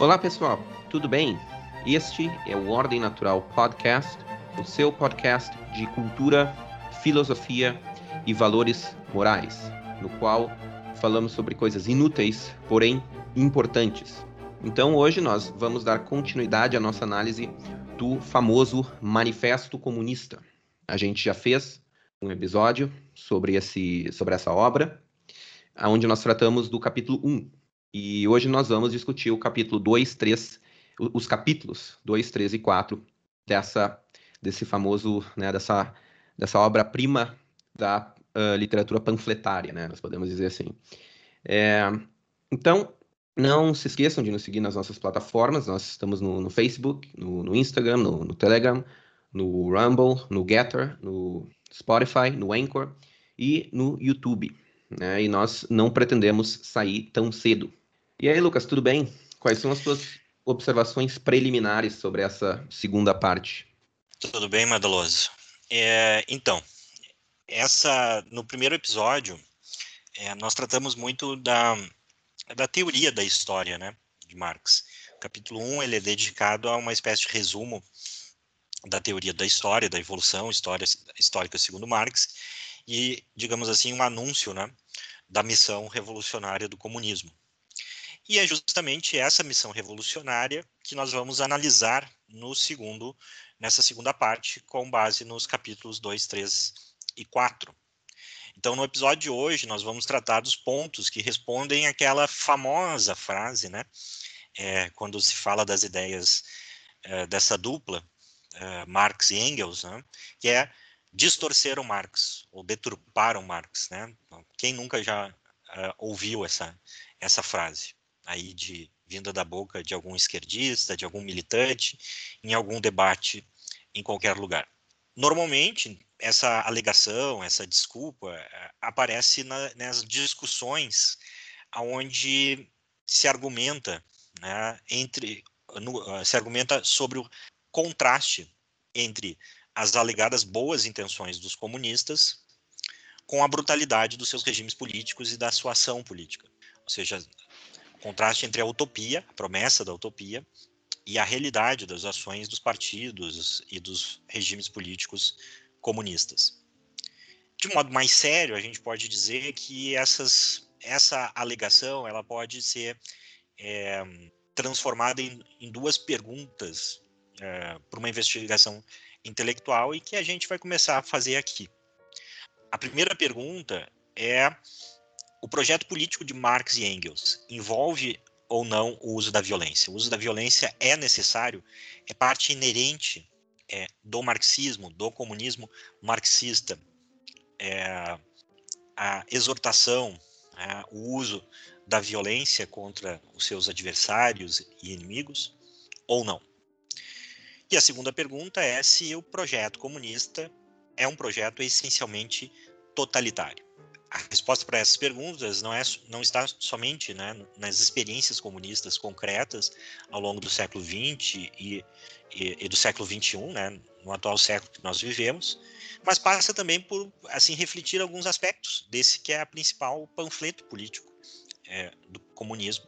Olá pessoal, tudo bem? Este é o Ordem Natural Podcast, o seu podcast de cultura, filosofia e valores morais, no qual falamos sobre coisas inúteis, porém importantes. Então hoje nós vamos dar continuidade à nossa análise do famoso Manifesto Comunista. A gente já fez um episódio sobre, esse, sobre essa obra, onde nós tratamos do capítulo 1, e hoje nós vamos discutir o capítulo 2, 3, os capítulos 2, 3 e 4 dessa, desse famoso, né, dessa, dessa obra-prima da uh, literatura panfletária, né, nós podemos dizer assim. É, então, não se esqueçam de nos seguir nas nossas plataformas, nós estamos no, no Facebook, no, no Instagram, no, no, Telegram, no Rumble, no Getter, no Spotify, no Anchor e no YouTube. Né, e nós não pretendemos sair tão cedo. E aí, Lucas, tudo bem? Quais são as suas observações preliminares sobre essa segunda parte? Tudo bem, Madaloso. É, então, essa no primeiro episódio é, nós tratamos muito da, da teoria da história, né, de Marx. O capítulo 1 ele é dedicado a uma espécie de resumo da teoria da história, da evolução história, histórica segundo Marx, e, digamos assim, um anúncio né, da missão revolucionária do comunismo. E é justamente essa missão revolucionária que nós vamos analisar no segundo, nessa segunda parte, com base nos capítulos 2, 3 e 4. Então, no episódio de hoje, nós vamos tratar dos pontos que respondem àquela famosa frase, né? É, quando se fala das ideias é, dessa dupla, é, Marx e Engels, né? que é distorcer o Marx, ou deturpar o Marx. Né? Quem nunca já é, ouviu essa, essa frase? Aí de vinda da boca de algum esquerdista, de algum militante, em algum debate em qualquer lugar. Normalmente, essa alegação, essa desculpa, eh, aparece na, nas discussões onde se argumenta né, entre no, eh, se argumenta sobre o contraste entre as alegadas boas intenções dos comunistas com a brutalidade dos seus regimes políticos e da sua ação política. Ou seja, contraste entre a utopia, a promessa da utopia, e a realidade das ações dos partidos e dos regimes políticos comunistas. De modo mais sério, a gente pode dizer que essas, essa alegação ela pode ser é, transformada em, em, duas perguntas é, para uma investigação intelectual e que a gente vai começar a fazer aqui. A primeira pergunta é o projeto político de Marx e Engels envolve ou não o uso da violência? O uso da violência é necessário, é parte inerente é, do marxismo, do comunismo marxista. É, a exortação, é, o uso da violência contra os seus adversários e inimigos, ou não? E a segunda pergunta é se o projeto comunista é um projeto essencialmente totalitário a resposta para essas perguntas não, é, não está somente né, nas experiências comunistas concretas ao longo do século XX e, e, e, do século XXI, né, no atual século que nós vivemos, mas passa também por assim refletir alguns aspectos desse que é a principal panfleto político é, do comunismo,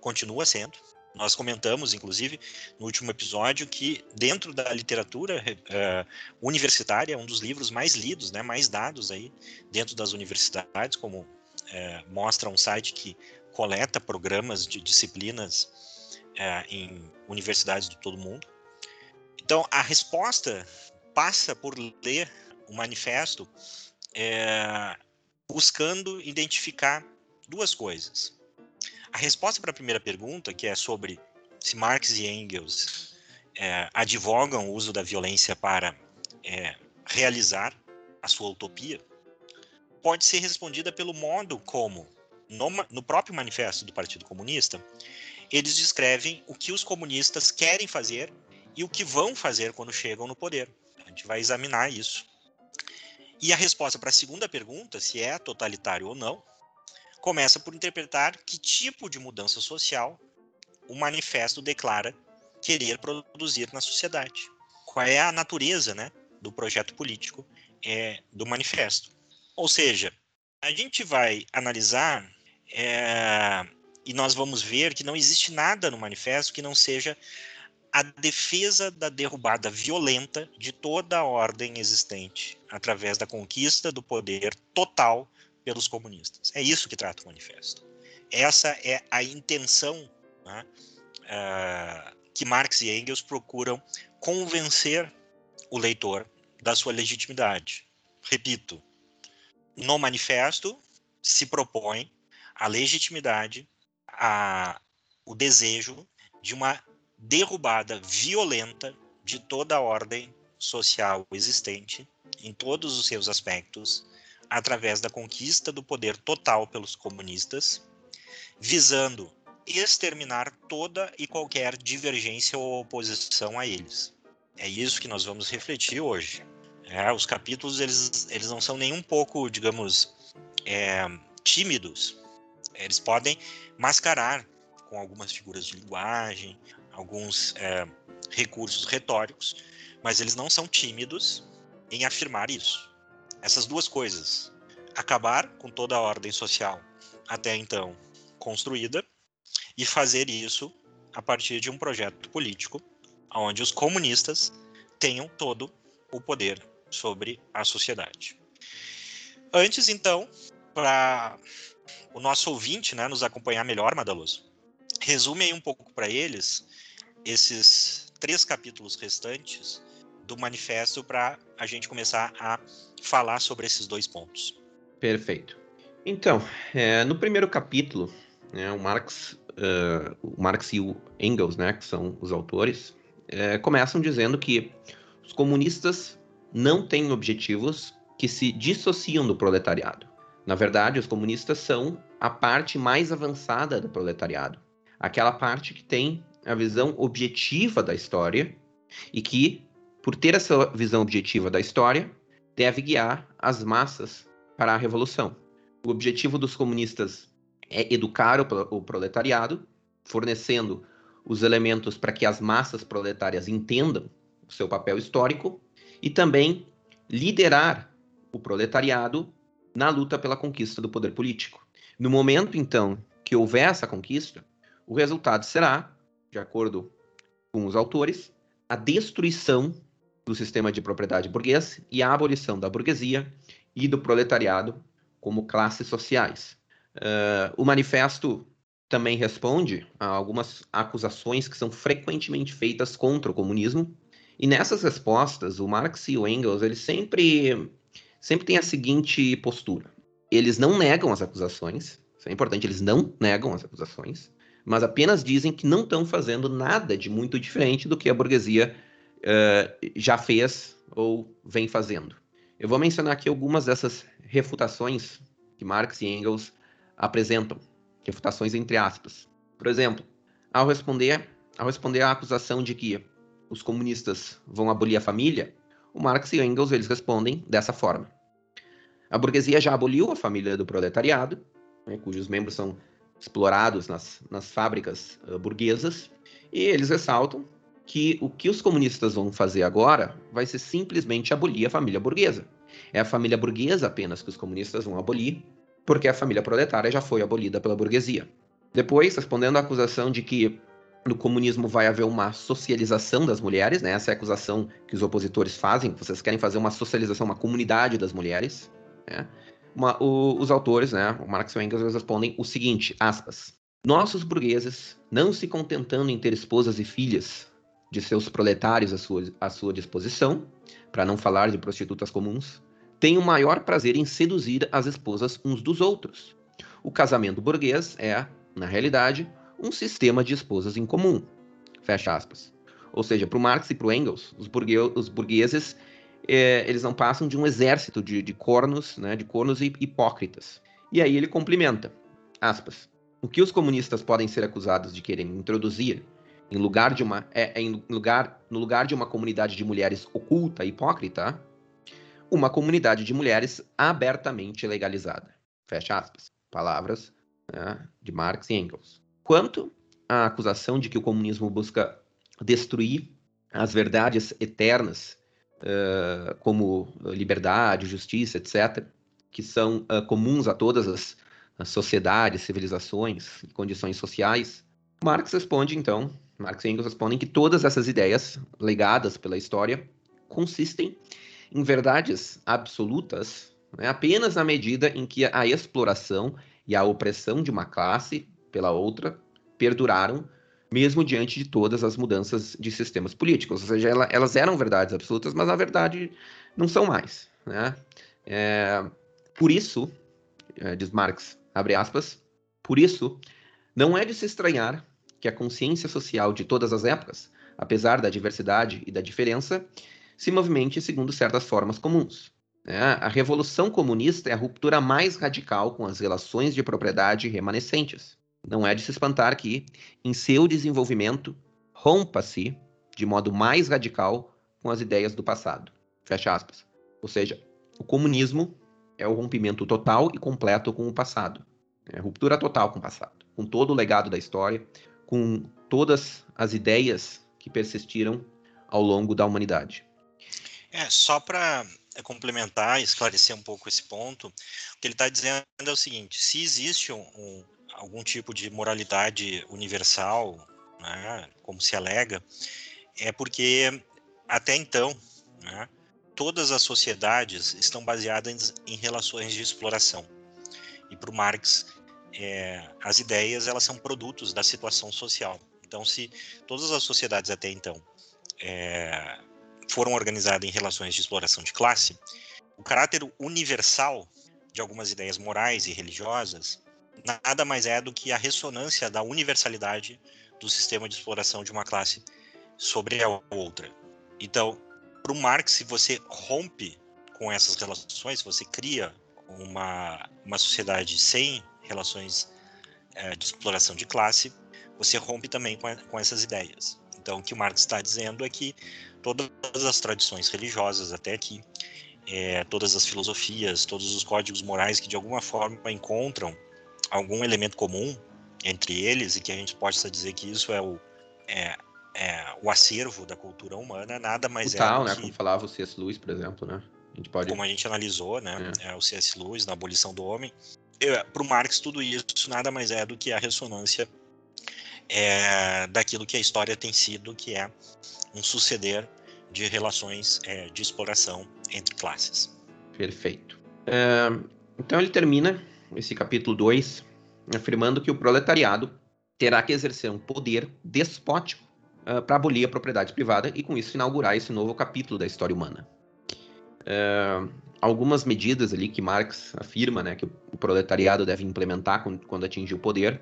continua sendo, nós comentamos, inclusive, no último episódio, que dentro da literatura uh, universitária, um dos livros mais lidos, né, mais dados aí dentro das universidades, como uh, mostra um site que coleta programas de disciplinas uh, em universidades de todo mundo. Então, a resposta passa por ler o manifesto buscando identificar duas coisas a resposta para a primeira pergunta, que é sobre se Marx e Engels é, advogam o uso da violência para é, realizar a sua utopia, pode ser respondida pelo modo como, no, no próprio manifesto do Partido Comunista, eles descrevem o que os comunistas querem fazer e o que vão fazer quando chegam no poder. A gente vai examinar isso. E a resposta para a segunda pergunta, se é totalitário ou não, começa por interpretar que tipo de mudança social o manifesto declara querer produzir na sociedade. Qual é a natureza né, do projeto político é, do manifesto. Ou seja, a gente vai analisar é, e nós vamos ver que não existe nada no manifesto que não seja a defesa da derrubada violenta de toda a ordem existente através da conquista do poder total pelos comunistas. É isso que trata o manifesto. Essa é a intenção né, uh, que Marx e Engels procuram convencer o leitor da sua legitimidade. Repito, no manifesto se propõe a legitimidade, a, o desejo de uma derrubada violenta de toda a ordem social existente em todos os seus aspectos, através da conquista do poder total pelos comunistas, visando exterminar toda e qualquer divergência ou oposição a eles. É isso que nós vamos refletir hoje. É, os capítulos eles, eles não são nem um pouco, digamos, é, tímidos. Eles podem mascarar com algumas figuras de linguagem, alguns é, recursos retóricos, mas eles não são tímidos em afirmar isso. Essas duas coisas, acabar com toda a ordem social até então construída e fazer isso a partir de um projeto político onde os comunistas tenham todo o poder sobre a sociedade. Antes, então, para o nosso ouvinte né, nos acompanhar melhor, Madaloso, resume aí um pouco para eles esses três capítulos restantes do manifesto para a gente começar a falar sobre esses dois pontos. Perfeito. Então, é, no primeiro capítulo, né, o Marx, uh, o Marx e o Engels, né, que são os autores, é, começam dizendo que os comunistas não têm objetivos que se dissociam do proletariado. Na verdade, os comunistas são a parte mais avançada do proletariado, aquela parte que tem a visão objetiva da história e que, por ter essa visão objetiva da história, deve guiar as massas para a revolução. O objetivo dos comunistas é educar o proletariado, fornecendo os elementos para que as massas proletárias entendam o seu papel histórico e também liderar o proletariado na luta pela conquista do poder político. No momento, então, que houver essa conquista, o resultado será de acordo com os autores, a destruição do sistema de propriedade burguês e a abolição da burguesia e do proletariado como classes sociais. Uh, o manifesto também responde a algumas acusações que são frequentemente feitas contra o comunismo, e nessas respostas, o Marx e o Engels, eles sempre, sempre têm a seguinte postura. Eles não negam as acusações, isso é importante, eles não negam as acusações, mas apenas dizem que não estão fazendo nada de muito diferente do que a burguesia uh, já fez ou vem fazendo. Eu vou mencionar aqui algumas dessas refutações que Marx e Engels apresentam, refutações entre aspas. Por exemplo, ao responder, ao responder à acusação de que os comunistas vão abolir a família, o Marx e Engels eles respondem dessa forma: a burguesia já aboliu a família do proletariado, né, cujos membros são explorados nas, nas fábricas uh, burguesas, e eles ressaltam que o que os comunistas vão fazer agora vai ser simplesmente abolir a família burguesa. É a família burguesa apenas que os comunistas vão abolir, porque a família proletária já foi abolida pela burguesia. Depois, respondendo à acusação de que no comunismo vai haver uma socialização das mulheres, né? essa é a acusação que os opositores fazem, vocês querem fazer uma socialização, uma comunidade das mulheres. Né? uma, o, os autores, né, o Marx e o Engels, respondem o seguinte, aspas, nossos burgueses, não se contentando em ter esposas e filhas de seus proletários à sua, à sua disposição, para não falar de prostitutas comuns, têm o maior prazer em seduzir as esposas uns dos outros. O casamento burguês é, na realidade, um sistema de esposas em comum. Fecha aspas. Ou seja, para o Marx e para o Engels, os, burgue os burgueses é, eles não passam de um exército de, de cornos, né, de cornos hipócritas. E aí ele complementa, aspas, o que os comunistas podem ser acusados de querem introduzir em lugar de uma é, é em lugar no lugar de uma comunidade de mulheres oculta hipócrita, uma comunidade de mulheres abertamente legalizada. Fecha aspas. Palavras né, de Marx e Engels. Quanto à acusação de que o comunismo busca destruir as verdades eternas uh, como liberdade, justiça, etc., que são uh, comuns a todas as, sociedades, civilizações e condições sociais, Marx responde, então, Marx e Engels respondem que todas essas ideias legadas pela história consistem em verdades absolutas né, apenas na medida em que a exploração e a opressão de uma classe pela outra perduraram mesmo diante de todas as mudanças de sistemas políticos. Ou seja, ela, elas eram verdades absolutas, mas na verdade não são mais. Né? É, por isso, é, diz Marx, abre aspas, por isso, não é de se estranhar que a consciência social de todas as épocas, apesar da diversidade e da diferença, se movimente segundo certas formas comuns. É, a revolução comunista é a ruptura mais radical com as relações de propriedade remanescentes. Não é de se espantar que, em seu desenvolvimento, rompa-se de modo mais radical com as ideias do passado. Fecha aspas. Ou seja, o comunismo é o rompimento total e completo com o passado. É ruptura total com o passado, com todo o legado da história, com todas as ideias que persistiram ao longo da humanidade. É, só para complementar e esclarecer um pouco esse ponto, o que ele está dizendo é o seguinte: se existe um, um, algum tipo de moralidade universal, né, como se alega, é porque até então, né, todas as sociedades estão baseadas em relações de exploração. E para o Marx, é, as ideias elas são produtos da situação social. Então, se todas as sociedades até então é, foram organizadas em relações de exploração de classe, o caráter universal de algumas ideias morais e religiosas nada mais é do que a ressonância da universalidade do sistema de exploração de uma classe sobre a outra. Então, para o Marx, se você rompe com essas relações, se você cria uma, uma sociedade sem relações é, de exploração de classe, você rompe também com, com essas ideias. Então, o que o Marx está dizendo é que todas as tradições religiosas até aqui, é, todas as filosofias, todos os códigos morais que de alguma forma encontram algum elemento comum entre eles e que a gente possa dizer que isso é o, é, é, o acervo da cultura humana, nada mais o tal, é né? que... Como falava o C.S. Lewis, por exemplo, né? A gente pode... Como a gente analisou, né? É. é o C.S. Lewis na Abolição do Homem. Para o Marx, tudo isso nada mais é do que a ressonância é, daquilo que a história tem sido, que é um suceder de relações é, de exploração entre classes. Perfeito. É, então ele termina esse capítulo 2, afirmando que o proletariado terá que exercer um poder despótico uh, para abolir a propriedade privada e, com isso, inaugurar esse novo capítulo da história humana. Uh, algumas medidas ali que Marx afirma né, que o proletariado deve implementar quando, atingir o poder,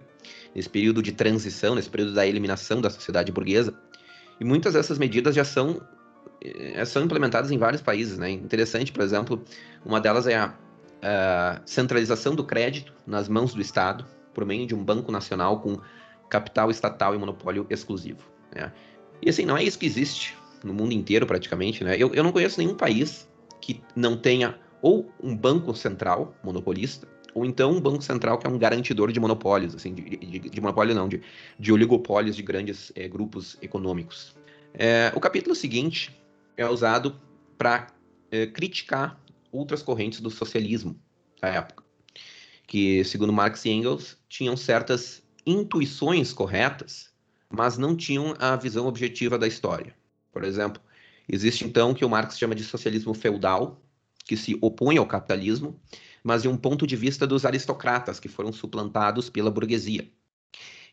nesse período de transição, nesse período da eliminação da sociedade burguesa. E muitas dessas medidas já são, eh, são implementadas em vários países. Né? Interessante, por exemplo, uma delas é a uh, centralização do crédito nas mãos do Estado por meio de um banco nacional com capital estatal e monopólio exclusivo. Né? E assim, não é isso que existe no mundo inteiro praticamente. Né? Eu, eu não conheço nenhum país que não tenha ou um banco central monopolista, ou então um banco central que é um garantidor de monopólios, assim, de, de, de monopólio não, de, de oligopólios de grandes é, grupos econômicos. É, o capítulo seguinte é usado para é, criticar outras correntes do socialismo da época, que, segundo Marx e Engels, tinham certas intuições corretas, mas não tinham a visão objetiva da história. Por exemplo, existe então o que o Marx chama de socialismo feudal, que se opõe ao capitalismo, mas de um ponto de vista dos aristocratas que foram suplantados pela burguesia.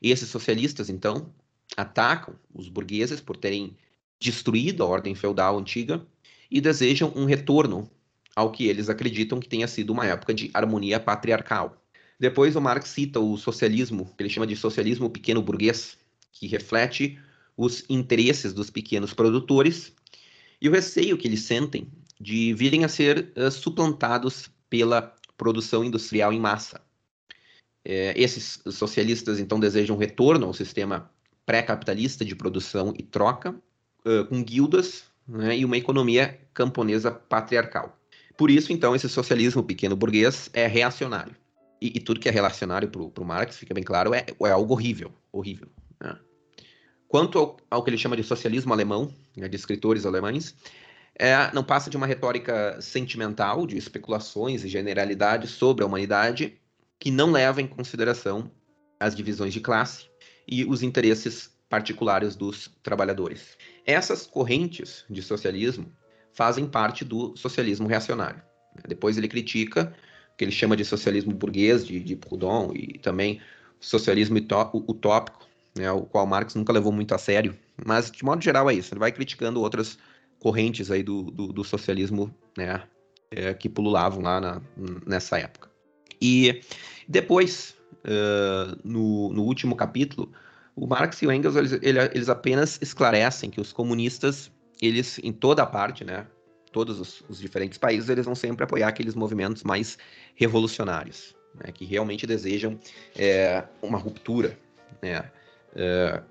Esses socialistas, então, atacam os burgueses por terem destruído a ordem feudal antiga e desejam um retorno ao que eles acreditam que tenha sido uma época de harmonia patriarcal. Depois o Marx cita o socialismo, que ele chama de socialismo pequeno burguês, que reflete os interesses dos pequenos produtores e o receio que eles sentem de virem a ser uh, suplantados pela produção industrial em massa. É, esses socialistas então desejam retorno ao sistema pré-capitalista de produção e troca, uh, com guildas né, e uma economia camponesa patriarcal. Por isso, então, esse socialismo pequeno burguês é reacionário. E, e tudo que é reacionário para o Marx, fica bem claro, é, é algo horrível. horrível? Quanto ao, ao, que ele chama de socialismo alemão, né, de escritores alemães, é, não passa de uma retórica sentimental, de especulações e generalidades sobre a humanidade, que não leva em consideração as divisões de classe e os interesses particulares dos trabalhadores. Essas correntes de socialismo fazem parte do socialismo reacionário. Depois ele critica o que ele chama de socialismo burguês, de, de Proudhon, e também socialismo utópico, né, o qual Marx nunca levou muito a sério. Mas, de modo geral, é isso. Ele vai criticando outras correntes aí do, do, do socialismo né, é, que pululavam lá na, nessa época. E depois, uh, no, no último capítulo, o Marx e o Engels eles, eles apenas esclarecem que os comunistas, eles em toda parte, né, todos os, os diferentes países, eles vão sempre apoiar aqueles movimentos mais revolucionários, né, que realmente desejam é, uma ruptura né, é,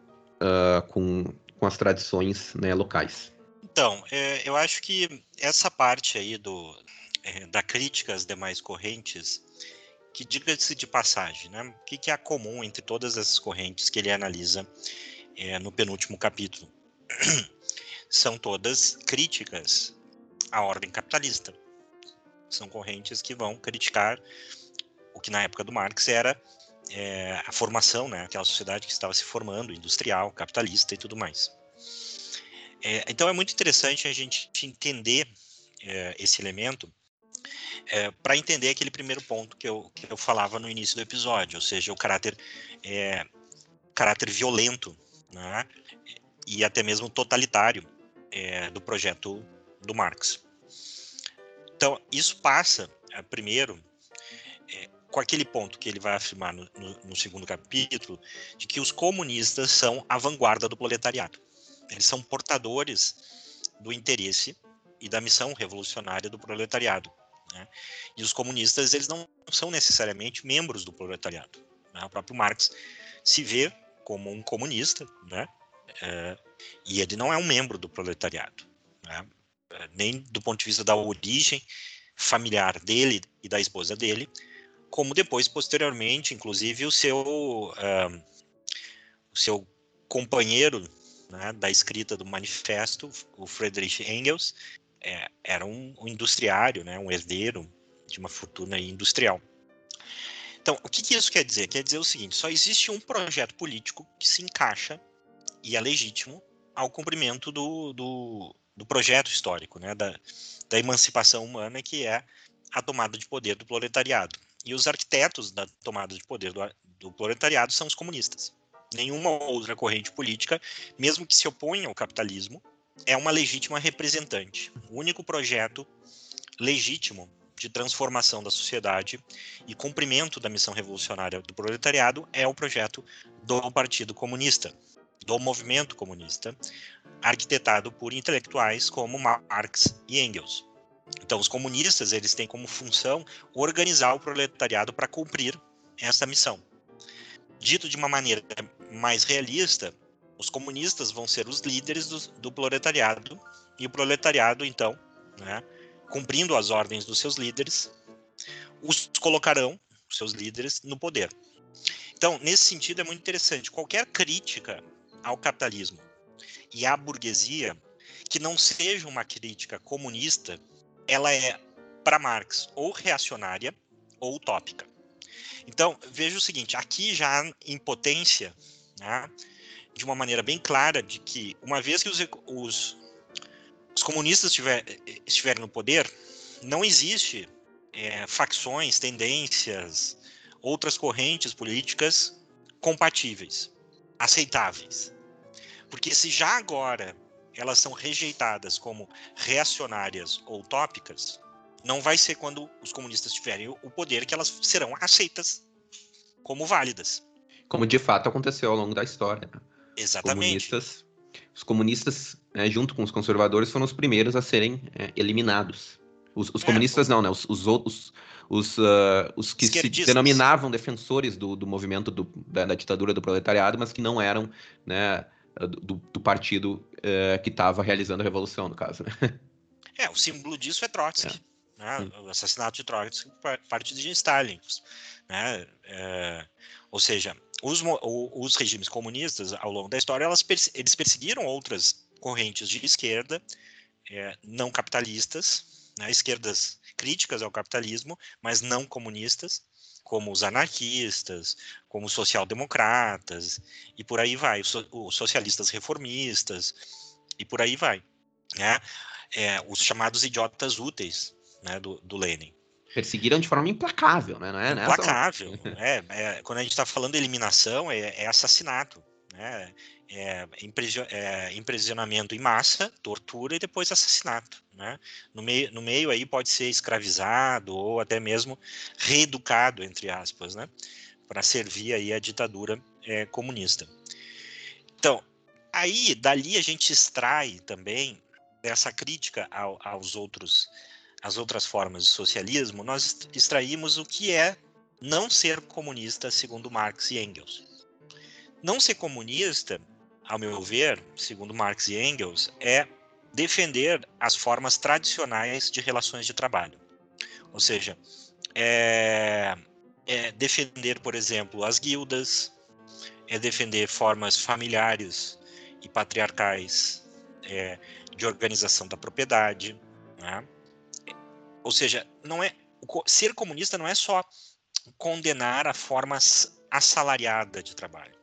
uh, com, com as tradições né, locais. Então, é, eu acho que essa parte aí do, é, da crítica às demais correntes que diga-se de passagem, né? O que, que é comum entre todas essas correntes que ele analisa é, no penúltimo capítulo? São todas críticas à ordem capitalista. São correntes que vão criticar o que na época do Marx era é, a formação, né? Aquela sociedade que estava se formando, industrial, capitalista e tudo mais. É, então é muito interessante a gente entender é, esse elemento é, para entender aquele primeiro ponto que eu, que eu falava no início do episódio, ou seja, o caráter, é, caráter violento né, e até mesmo totalitário é, do projeto do Marx. Então, isso passa, é, primeiro, com aquele ponto que ele vai afirmar no, no, no segundo capítulo, de que os comunistas são a vanguarda do proletariado. Eles são portadores do interesse e da missão revolucionária do proletariado. Né? E os comunistas eles não são necessariamente membros do proletariado. Né? O próprio Marx se vê como um comunista, né? É, e ele não é um membro do proletariado, né? É, nem do ponto de vista da origem familiar dele e da esposa dele, como depois, posteriormente, inclusive o seu, uh, o seu companheiro né, da escrita do manifesto, o Friedrich Engels, é, era um, um, industriário, né, um herdeiro de uma fortuna industrial. Então, o que, que, isso quer dizer? Quer dizer o seguinte: só existe um projeto político que se encaixa e é legítimo ao cumprimento do, do, do projeto histórico, né, da, da emancipação humana, que é a tomada de poder do proletariado. E os arquitetos da tomada de poder do, do proletariado são os comunistas. Nenhuma outra corrente política, mesmo que se oponha ao capitalismo, é uma legítima representante. O único projeto legítimo de transformação da sociedade e cumprimento da missão revolucionária do proletariado é o projeto do Partido Comunista, do movimento comunista, arquitetado por intelectuais como Marx e Engels. Então, os comunistas eles têm como função organizar o proletariado para cumprir essa missão. Dito de uma maneira mais realista, os comunistas vão ser os líderes do, do proletariado e o proletariado, então, né, cumprindo as ordens dos seus líderes, os colocarão, os seus líderes, no poder. Então, nesse sentido, é muito interessante. Qualquer crítica ao capitalismo e à burguesia que não seja uma crítica comunista, ela é, para Marx, ou reacionária ou utópica. Então, veja o seguinte: aqui já há impotência, né, de uma maneira bem clara de que, uma vez que os, os, os comunistas estiver, estiverem no poder, não existe é, facções, tendências, outras correntes políticas compatíveis, aceitáveis. Porque se já agora elas são rejeitadas como reacionárias ou utópicas, não vai ser quando os comunistas tiverem o poder que elas serão aceitas como válidas. Como de fato aconteceu ao longo da história. Né? Exatamente. Comunistas, os comunistas, né, junto com os conservadores, foram os primeiros a serem é, eliminados. Os, os é, comunistas não, né? Os, os outros, os, uh, os que se denominavam defensores do, do movimento do, da, da, ditadura do proletariado, mas que não eram, né, do, do partido uh, que estava realizando a revolução, no caso. Né? É, o símbolo disso é Trotsky. É. Né? O assassinato de Trotsky parte de Stalin. Né? É, ou seja, os, os regimes comunistas, ao longo da história, elas, eles perseguiram outras correntes de esquerda, é, não capitalistas, né, esquerdas críticas ao capitalismo, mas não comunistas, como os anarquistas, como os social-democratas, e por aí vai, os, socialistas reformistas, e por aí vai. Né? É, os chamados idiotas úteis né, do, do Lenin. Perseguiram de forma implacável, né? Não é, implacável. é, é, quando a gente está falando de eliminação, é, é assassinato. Né? É, é, imprisionamento em massa, tortura e depois assassinato. Né? No, meio, no meio aí pode ser escravizado ou até mesmo reeducado, entre aspas, né? para servir aí a ditadura é, comunista. Então, aí dali a gente extrai também dessa crítica ao, aos outros, às outras formas de socialismo, nós extraímos o que é não ser comunista segundo Marx e Engels. Não ser comunista ao meu ver, segundo Marx e Engels, é defender as formas tradicionais de relações de trabalho. Ou seja, é, é defender, por exemplo, as guildas, é defender formas familiares e patriarcais é, de organização da propriedade. Né? Ou seja, não é ser comunista não é só condenar a forma assalariada de trabalho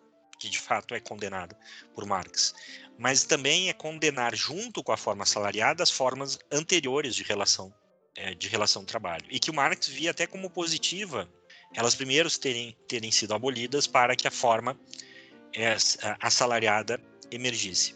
que de fato é condenada por Marx, mas também é condenar junto com a forma salariada as formas anteriores de relação é, de relação trabalho e que o Marx via até como positiva elas primeiro terem, terem sido abolidas para que a forma é, assalariada emergisse.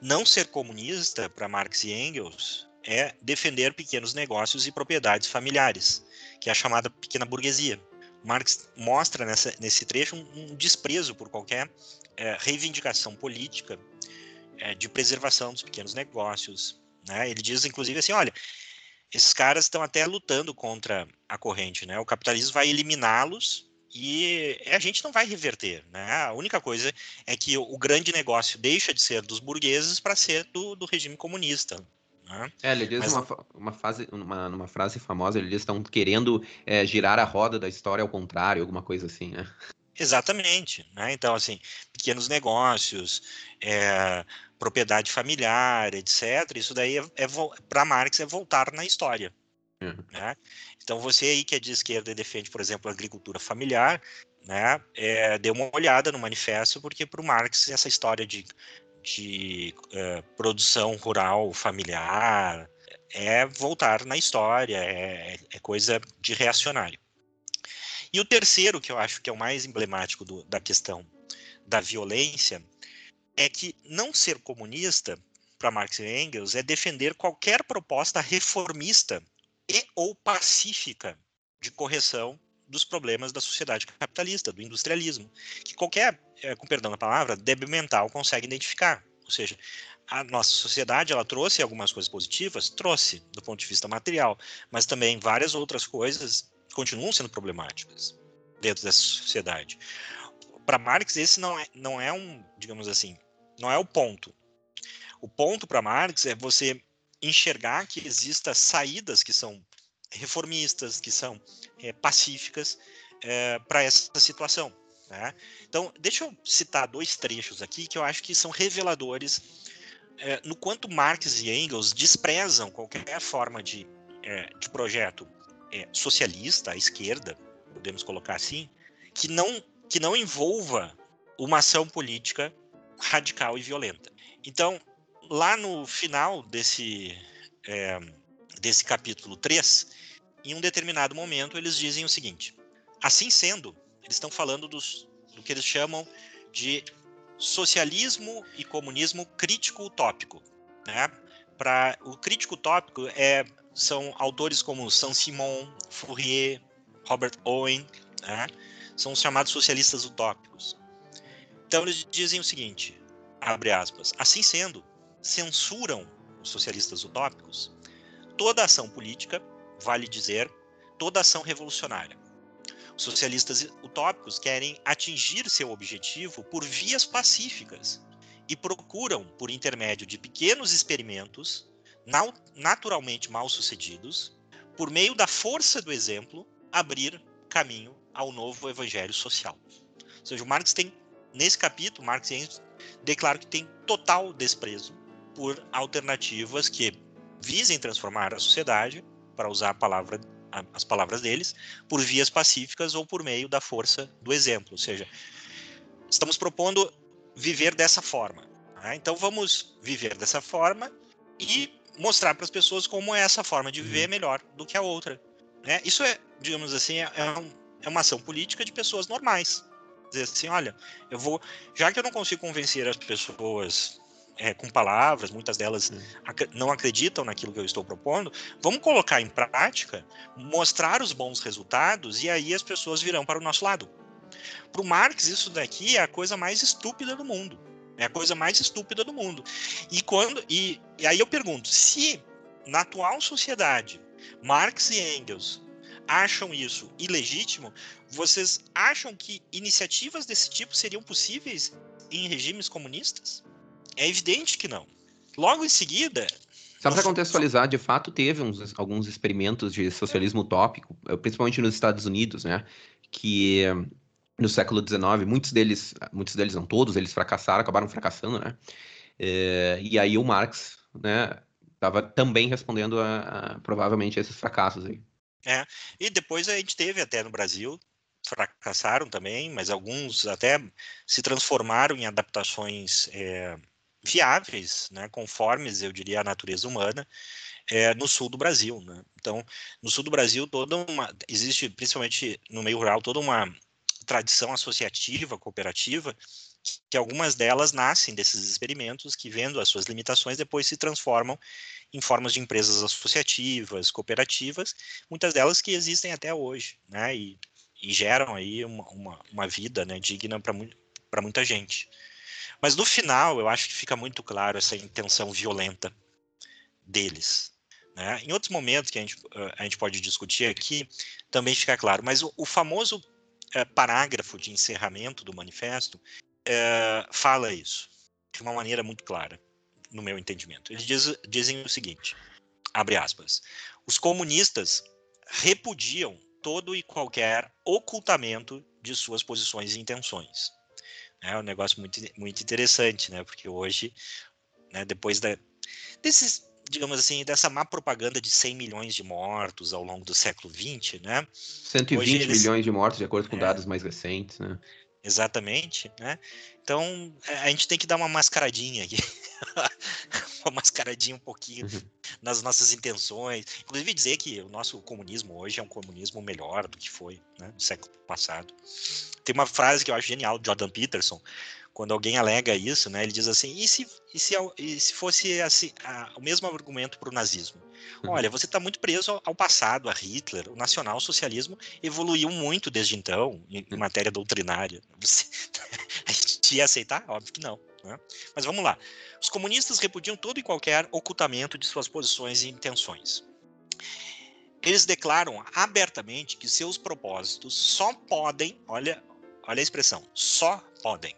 Não ser comunista para Marx e Engels é defender pequenos negócios e propriedades familiares, que é a chamada pequena burguesia. Marx mostra nessa, nesse trecho um, um desprezo por qualquer é, reivindicação política é, de preservação dos pequenos negócios. Né? Ele diz, inclusive, assim: olha, esses caras estão até lutando contra a corrente, né? O capitalismo vai eliminá-los e a gente não vai reverter, né? A única coisa é que o, grande negócio deixa de ser dos burgueses para ser do, do regime comunista. Né? É, ele diz Mas... uma, uma, fase, uma, uma frase famosa, ele diz que estão querendo é, girar a roda da história ao contrário, alguma coisa assim, né? Exatamente. Né? Então, assim, pequenos negócios, é, propriedade familiar, etc. Isso daí, é, é para Marx, é voltar na história. Uhum. Né? Então, você aí que é de esquerda e defende, por exemplo, a agricultura familiar, né, é, dê uma olhada no manifesto, porque para o Marx essa história de de uh, produção rural familiar, é voltar na história, é, é, coisa de reacionário. E o terceiro, que eu acho que é o mais emblemático do, da questão da violência, é que não ser comunista, para Marx e Engels, é defender qualquer proposta reformista e ou pacífica de correção dos problemas da sociedade capitalista, do industrialismo, que qualquer, com perdão da palavra, débil mental consegue identificar. Ou seja, a nossa sociedade ela trouxe algumas coisas positivas, trouxe do ponto de vista material, mas também várias outras coisas continuam sendo problemáticas dentro dessa sociedade. Para Marx esse não é, não é um, digamos assim, não é o ponto. O ponto para Marx é você enxergar que existam saídas que são reformistas, que são é, pacíficas é, para essa situação. Né? Então, deixa eu citar dois trechos aqui que eu acho que são reveladores é, no quanto Marx e Engels desprezam qualquer forma de, é, de projeto é, socialista, à esquerda, podemos colocar assim, que não, que não envolva uma ação política radical e violenta. Então, lá no final desse, é, desse capítulo 3, em um determinado momento, eles dizem o seguinte: assim sendo, eles estão falando dos, do que eles chamam de socialismo e comunismo crítico utópico. Né? Para o crítico utópico é, são autores como Saint-Simon, Fourier, Robert Owen, né? são os chamados socialistas utópicos. Então eles dizem o seguinte, abre aspas, assim sendo, censuram os socialistas utópicos toda ação política, vale dizer, toda ação revolucionária. Socialistas utópicos querem atingir seu objetivo por vias pacíficas e procuram, por intermédio de pequenos experimentos, naturalmente mal sucedidos, por meio da força do exemplo, abrir caminho ao novo evangelho social. Ou seja, o Marx tem, nesse capítulo, Marx declara que tem total desprezo por alternativas que visem transformar a sociedade, para usar a palavra, as palavras deles, por vias pacíficas ou por meio da força do exemplo. Ou seja, estamos propondo viver dessa forma. Né? Então vamos viver dessa forma e mostrar para as pessoas como é essa forma de viver é melhor do que a outra. Né? Isso é, digamos assim, é, é, um, é uma ação política de pessoas normais. Dizer assim, olha, eu vou, já que eu não consigo convencer as pessoas é, com palavras, muitas delas ac não acreditam naquilo que eu estou propondo, vamos colocar em prática, mostrar os bons resultados e aí as pessoas virão para o nosso lado. Para o Marx, isso daqui é a coisa mais estúpida do mundo. É a coisa mais estúpida do mundo. E quando e, e aí eu pergunto, se na atual sociedade Marx e Engels acham isso ilegítimo, vocês acham que iniciativas desse tipo seriam possíveis em regimes comunistas? É evidente que não. Logo em seguida. Só para contextualizar, de fato teve uns, alguns experimentos de socialismo utópico, eh, principalmente nos Estados Unidos, né? Que no século XIX, muitos deles, muitos deles não todos, eles fracassaram, acabaram fracassando, né? É, e aí o Marx, né, estava também respondendo a, a, provavelmente a esses fracassos aí. É, e depois a gente teve até no Brasil, fracassaram também, mas alguns até se transformaram em adaptações é, viáveis, né, conformes, eu diria, à natureza humana, é, no sul do Brasil. Né? Então, no sul do Brasil, toda uma, existe, principalmente no meio rural, toda uma tradição associativa, cooperativa, que algumas delas nascem desses experimentos que, vendo as suas limitações, depois se transformam em formas de empresas associativas, cooperativas, muitas delas que existem até hoje, né, e, e geram aí uma, uma, uma vida né, digna para muita gente. Mas no final, eu acho que fica muito claro essa intenção violenta deles. Né? Em outros momentos que a gente, a gente pode discutir aqui, também fica claro. Mas o, o famoso é, parágrafo de encerramento do manifesto é, fala isso de uma maneira muito clara, no meu entendimento. Eles diz, dizem o seguinte: abre aspas. Os comunistas repudiam todo e qualquer ocultamento de suas posições e intenções. É um negócio muito, muito interessante, né? Porque hoje, né, depois da, desses, digamos assim, dessa má propaganda de 100 milhões de mortos ao longo do século XX, né? 120 eles, milhões de mortos, de acordo com é, dados mais recentes, né? Exatamente, né? Então, é, a gente tem que dar uma mascaradinha aqui. uma mascaradinha um pouquinho uhum. nas nossas intenções. Inclusive dizer que o nosso comunismo hoje é um comunismo melhor do que foi né, no século passado. Tem uma frase que eu acho genial, Jordan Peterson, quando alguém alega isso, né, ele diz assim: e se, e se, e se fosse assim, a, o mesmo argumento para o nazismo? Uhum. Olha, você está muito preso ao, ao, passado, a Hitler, o nacional-socialismo evoluiu muito desde então, em, em uhum. matéria doutrinária. Você, a gente ia aceitar? Óbvio que não. Né? Mas vamos lá. Os comunistas repudiam todo e qualquer ocultamento de suas posições e intenções. Eles declaram abertamente que seus propósitos só podem, olha, olha a expressão, só podem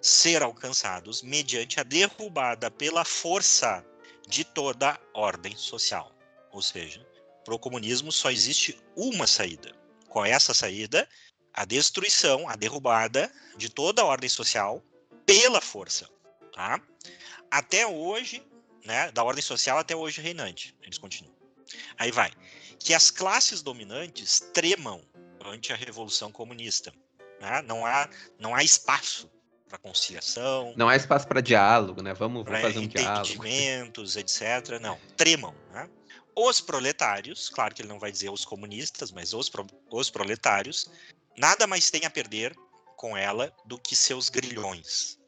ser alcançados mediante a derrubada pela força de toda a ordem social. Ou seja, para o comunismo só existe uma saída. Qual é essa saída? A destruição, a derrubada de toda a ordem social pela força. Tá? Até hoje, né, da ordem social até hoje reinante. Eles continuam. Aí vai. Que as classes dominantes tremam ante a revolução comunista. Né? Não, há, não há espaço para conciliação. Não há espaço para diálogo, né? Vamos, vamos fazer um diálogo. Entendimentos, etc. Não, tremam. Né? Os proletários, claro que ele não vai dizer os comunistas, mas os, pro, os proletários, nada mais têm a perder com ela do que seus grilhões.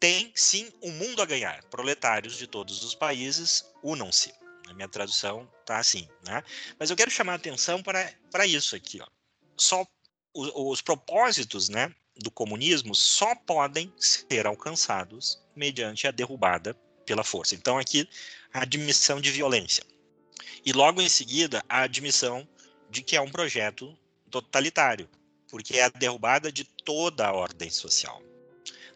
Tem sim um mundo a ganhar. Proletários de todos os países, unam-se. A minha tradução tá assim, né? Mas eu quero chamar a atenção para isso aqui, ó. Só os, os propósitos, né, do comunismo só podem ser alcançados mediante a derrubada pela força. Então, aqui, a admissão de violência. E logo em seguida, a admissão de que é um projeto totalitário, porque é a derrubada de toda a ordem social.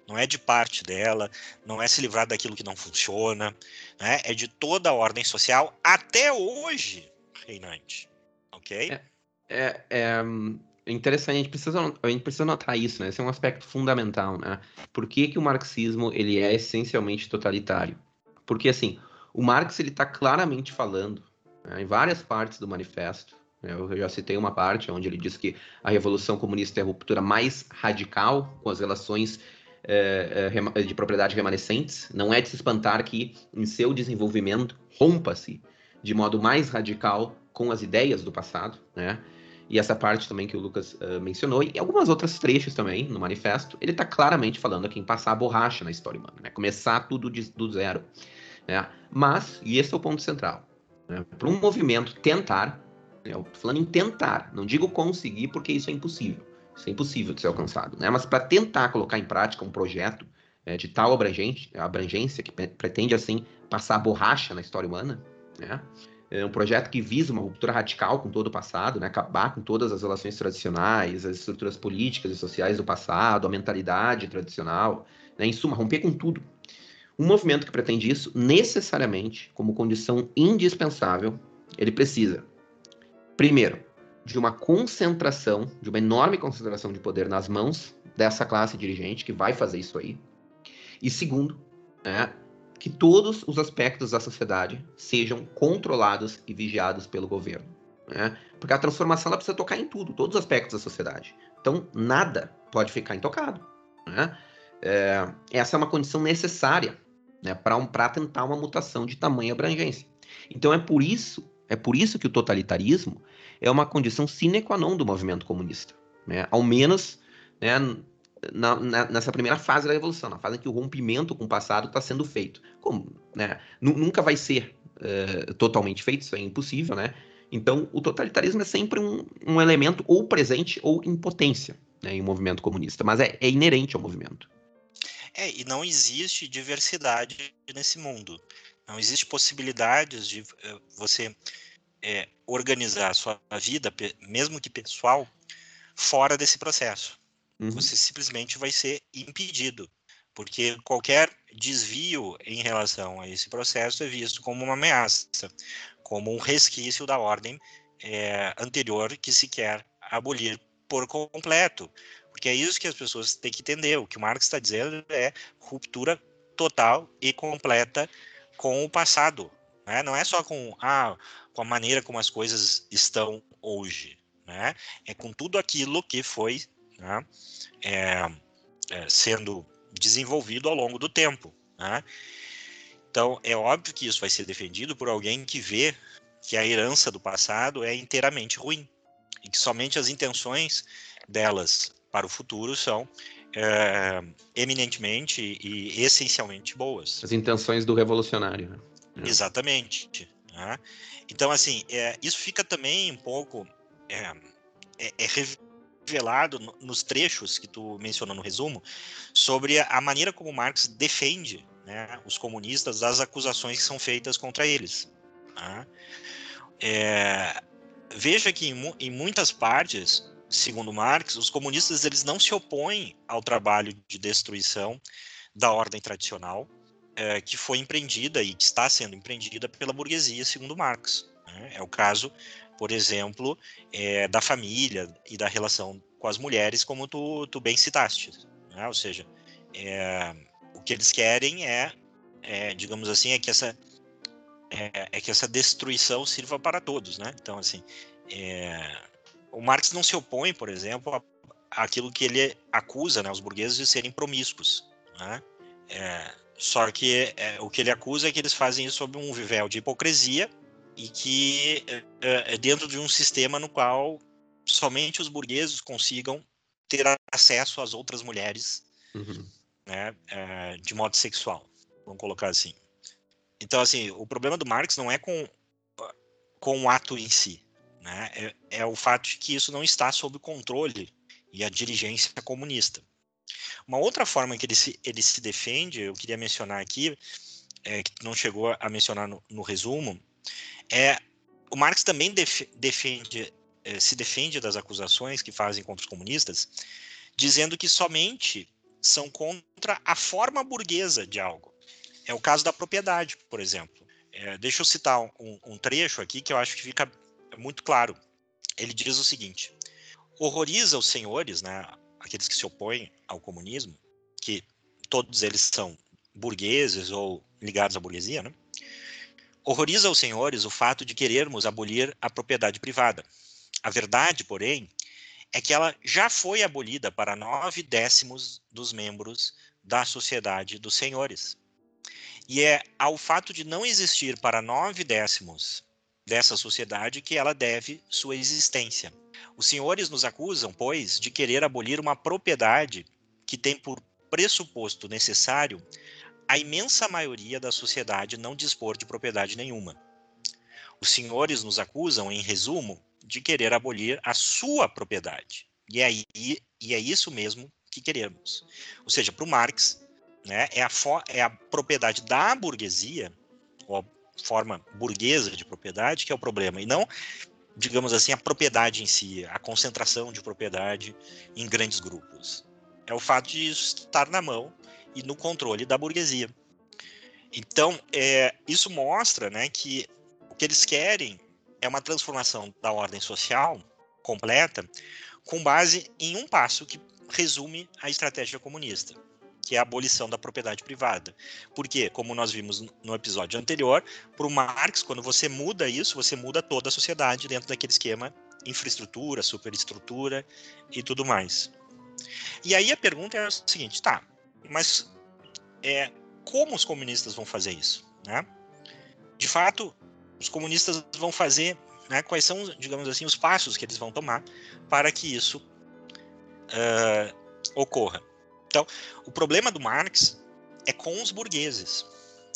Não é de parte dela, não é se livrar daquilo que não funciona, né? é de toda a ordem social até hoje reinante. Ok? É, é, é é interessante, a gente, precisa, a gente precisa notar isso, né? Esse é um aspecto fundamental, né? Por que, que o marxismo ele é essencialmente totalitário? Porque, assim, O Marx ele está claramente falando né, em várias partes do manifesto. Né, eu já citei uma parte onde ele diz que a revolução comunista é a ruptura mais radical com as relações é, de propriedade remanescentes. Não é de se espantar que, em seu desenvolvimento, rompa-se de modo mais radical com as ideias do passado, né? E essa parte também que o Lucas uh, mencionou, e algumas outras trechos também no manifesto, ele está claramente falando aqui em passar a borracha na história humana, né? Começar tudo de, do zero. Né? Mas, e esse é o ponto central, né? para um movimento tentar, né? eu tô falando em tentar, não digo conseguir porque isso é impossível, isso é impossível de ser alcançado, né? mas para tentar colocar em prática um projeto é, de tal abrangência, abrangência que pretende, assim, passar a borracha na história humana, né? É um projeto que visa uma ruptura radical com todo o passado, né? acabar com todas as relações tradicionais, as estruturas políticas e sociais do passado, a mentalidade tradicional, né? em suma, romper com tudo. Um movimento que pretende isso, necessariamente, como condição indispensável, ele precisa, primeiro, de uma concentração, de uma enorme concentração de poder nas mãos dessa classe dirigente que vai fazer isso aí. E segundo, né, que todos os aspectos da sociedade sejam controlados e vigiados pelo governo. Né? Porque a transformação ela precisa tocar em tudo, todos os aspectos da sociedade. Então, nada pode ficar intocado. Né? É, essa é uma condição necessária né, para tentar uma mutação de tamanha abrangência. Então, é por isso, é por isso que o totalitarismo é uma condição sine qua non do movimento comunista. Né? Ao menos né, na, na, nessa primeira fase da revolução, na fase em que o rompimento com o passado está sendo feito. Como, né? Nunca vai ser uh, totalmente feito, isso é impossível, né? Então, o totalitarismo é sempre um, um elemento ou presente ou em potência né, em um movimento comunista, mas é, é inerente ao movimento. É, e não existe diversidade nesse mundo. Não existe possibilidades de uh, você é, organizar a sua vida, mesmo que pessoal, fora desse processo. Uhum. Você simplesmente vai ser impedido, porque qualquer desvio em relação a esse processo é visto como uma ameaça, como um resquício da ordem é, anterior que se quer abolir por completo. Porque é isso que as pessoas têm que entender. O que o Marx está dizendo é ruptura total e completa com o passado. Né? Não é só com, ah, com a maneira como as coisas estão hoje. Né? É com tudo aquilo que foi né, é, é, sendo desenvolvido ao longo do tempo. Né? Então, é óbvio que isso vai ser defendido por alguém que vê que a herança do passado é inteiramente ruim e que somente as intenções delas para o futuro são é, eminentemente e essencialmente boas. As intenções do revolucionário. Né? É. Exatamente. Né? Então, assim, é, isso fica também um pouco é, é, revelado nos trechos que tu mencionou no resumo sobre a maneira como Marx defende né, os comunistas das acusações que são feitas contra eles. Né? É, veja que em, em, muitas partes, segundo Marx, os comunistas eles não se opõem ao trabalho de destruição da ordem tradicional é, que foi empreendida e que está sendo empreendida pela burguesia, segundo Marx. Né? É o caso por exemplo, é, da família e da relação com as mulheres, como tu, tu bem citaste. Né? Ou seja, é, o que eles querem é, é, digamos assim, é que essa é, é, que essa destruição sirva para todos, né? Então, assim, é, o Marx não se opõe, por exemplo, àquilo que ele acusa, né, os burgueses de serem promíscuos, né? Só que o que ele acusa é que eles fazem isso sob um véu de hipocrisia e que é, é dentro de um sistema no qual somente os burgueses consigam ter acesso às outras mulheres uhum. né, é, de modo sexual, vamos colocar assim. Então, assim, o problema do Marx não é com, com o ato em si, né, é, é o fato de que isso não está sob controle e a dirigência comunista. Uma outra forma que ele se, ele se defende, eu queria mencionar aqui, é, que não chegou a mencionar no, no resumo, é, o Marx também def, defende, é, se defende das acusações que fazem contra os comunistas, dizendo que somente são contra a forma burguesa de algo. É o caso da propriedade, por exemplo. É, deixa eu citar um, um trecho aqui que eu acho que fica muito claro. Ele diz o seguinte: horroriza os senhores, né, aqueles que se opõem ao comunismo, que todos eles são burgueses ou ligados à burguesia, né? Horroriza aos senhores o fato de querermos abolir a propriedade privada. A verdade, porém, é que ela já foi abolida para nove décimos dos membros da sociedade dos senhores. E é ao fato de não existir para nove décimos dessa sociedade que ela deve sua existência. Os senhores nos acusam, pois, de querer abolir uma propriedade que tem por pressuposto necessário a imensa maioria da sociedade não dispor de propriedade nenhuma. Os senhores nos acusam, em resumo, de querer abolir a sua propriedade. E é, e é isso mesmo que queremos. Ou seja, para o Marx, né, é, a é a propriedade da burguesia, ou a forma burguesa de propriedade, que é o problema, e não, digamos assim, a propriedade em si, a concentração de propriedade em grandes grupos. É o fato de estar na mão e no controle da burguesia. Então, é, isso mostra né, que o que eles querem é uma transformação da ordem social completa com base em um passo que resume a estratégia comunista, que é a abolição da propriedade privada. Porque, como nós vimos no episódio anterior, para o Marx, quando você muda isso, você muda toda a sociedade dentro daquele esquema infraestrutura, superestrutura e tudo mais. E aí a pergunta é a seguinte, tá, mas é, como os comunistas vão fazer isso? Né? De fato, os comunistas vão fazer, né, quais são, digamos assim, os passos que eles vão tomar para que isso uh, ocorra. Então, o problema do Marx é com os burgueses.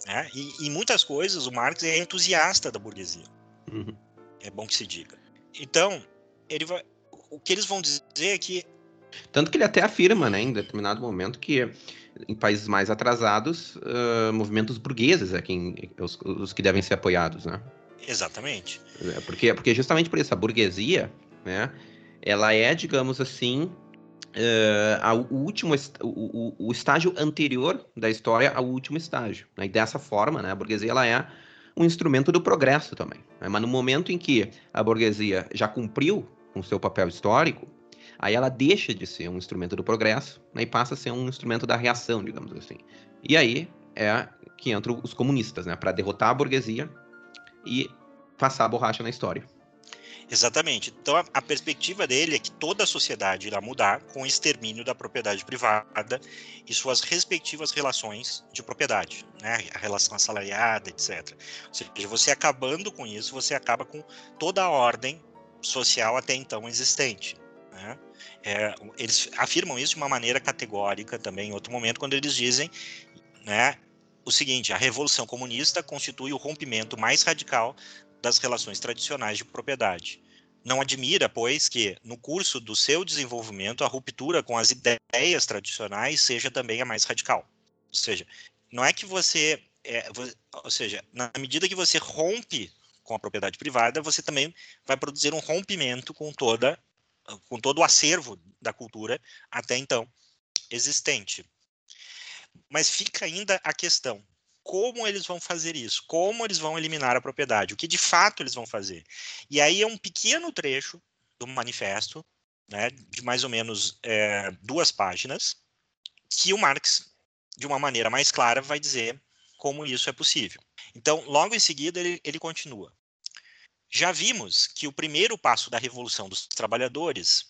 Né? E em muitas coisas, o Marx é entusiasta da burguesia. Uhum. É bom que se diga. Então, ele vai, o que eles vão dizer é que. Tanto que ele até afirma, né, em determinado momento, que em países mais atrasados, uh, movimentos burgueses é quem, os, os, que devem ser apoiados, né? Exatamente. É, porque, porque justamente por isso, a burguesia, né, ela é, digamos assim, uh, o último o, o, estágio anterior da história ao último estágio. Né? E dessa forma, né, a burguesia ela é um instrumento do progresso também. Né? Mas no momento em que a burguesia já cumpriu com seu papel histórico, aí ela deixa de ser um instrumento do progresso né, e passa a ser um instrumento da reação, digamos assim. E aí é que entram os comunistas, né, para derrotar a burguesia e passar a borracha na história. Exatamente. Então a, a, perspectiva dele é que toda a sociedade irá mudar com o extermínio da propriedade privada e suas respectivas relações de propriedade, né? A relação assalariada, etc. Ou seja, você acabando com isso, você acaba com toda a ordem social até então existente. Né? É, eles afirmam isso de uma maneira categórica também em outro momento, quando eles dizem né, o seguinte: a revolução comunista constitui o rompimento mais radical das relações tradicionais de propriedade. Não admira, pois, que, no curso do seu desenvolvimento, a ruptura com as ideias tradicionais seja também a mais radical. Ou seja, não é que você. É, ou seja, na medida que você rompe com a propriedade privada, você também vai produzir um rompimento com toda com todo o acervo da cultura até então existente. Mas fica ainda a questão: como eles vão fazer isso? Como eles vão eliminar a propriedade? O que de fato eles vão fazer? E aí é um pequeno trecho do manifesto, né, de mais ou menos é, duas páginas, que o Marx, de uma maneira mais clara, vai dizer como isso é possível. Então, logo em seguida, ele, ele continua. Já vimos que o primeiro passo da Revolução dos Trabalhadores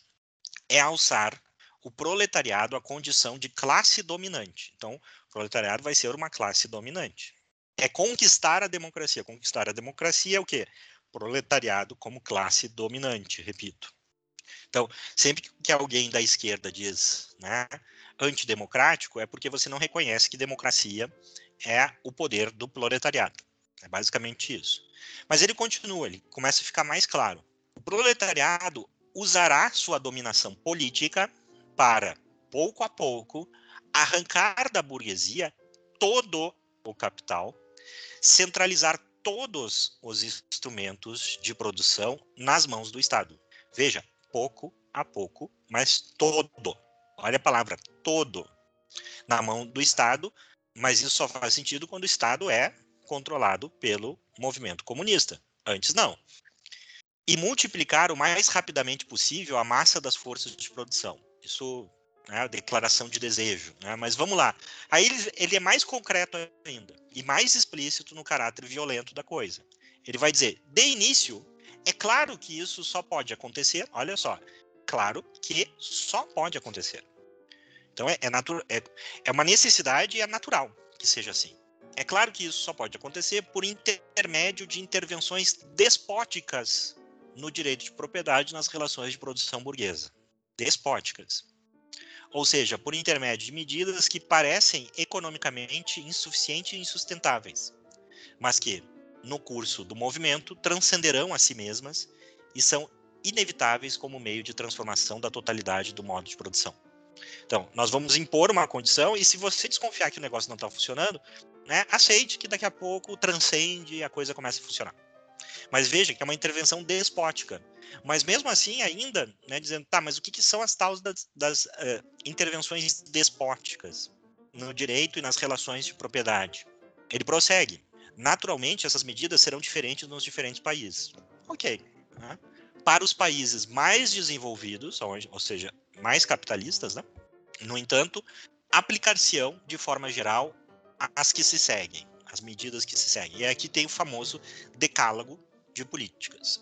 é alçar o proletariado à condição de classe dominante. Então, o proletariado vai ser uma classe dominante. É conquistar a democracia. Conquistar a democracia é o quê? Proletariado como classe dominante, repito. Então, sempre que alguém da esquerda diz né, antidemocrático, é porque você não reconhece que democracia é o poder do proletariado. É basicamente isso. Mas ele continua, ele começa a ficar mais claro. O proletariado usará sua dominação política para, pouco a pouco, arrancar da burguesia todo o capital, centralizar todos os instrumentos de produção nas mãos do Estado. Veja, pouco a pouco, mas todo. Olha a palavra, todo. Na mão do Estado, mas isso só faz sentido quando o Estado é controlado pelo movimento comunista. Antes, não. E multiplicar o mais rapidamente possível a massa das forças de produção. Isso né, declaração de desejo. Né, mas vamos lá. Aí ele, ele é mais concreto ainda e mais explícito no caráter violento da coisa. Ele vai dizer: de início, é claro que isso só pode acontecer. Olha só, claro que só pode acontecer. Então é, é, é, é uma necessidade e é natural que seja assim. É claro que isso só pode acontecer por intermédio de intervenções despóticas no direito de propriedade nas relações de produção burguesa. Despóticas. Ou seja, por intermédio de medidas que parecem economicamente insuficientes e insustentáveis, mas que, no curso do movimento, transcenderão a si mesmas e são inevitáveis como meio de transformação da totalidade do modo de produção. Então, nós vamos impor uma condição e se você desconfiar que o negócio não está funcionando, né, aceite que daqui a pouco transcende e a coisa começa a funcionar. Mas veja que é uma intervenção despótica. Mas mesmo assim, ainda, né, dizendo, tá, mas o que, que são as tais das, das uh, intervenções despóticas no direito e nas relações de propriedade? Ele prossegue. Naturalmente, essas medidas serão diferentes nos diferentes países. Ok. Né? Para os países mais desenvolvidos, ou seja, mais capitalistas, né? no entanto, aplicar-se-ão de forma geral as que se seguem, as medidas que se seguem. E aqui tem o famoso decálogo de políticas.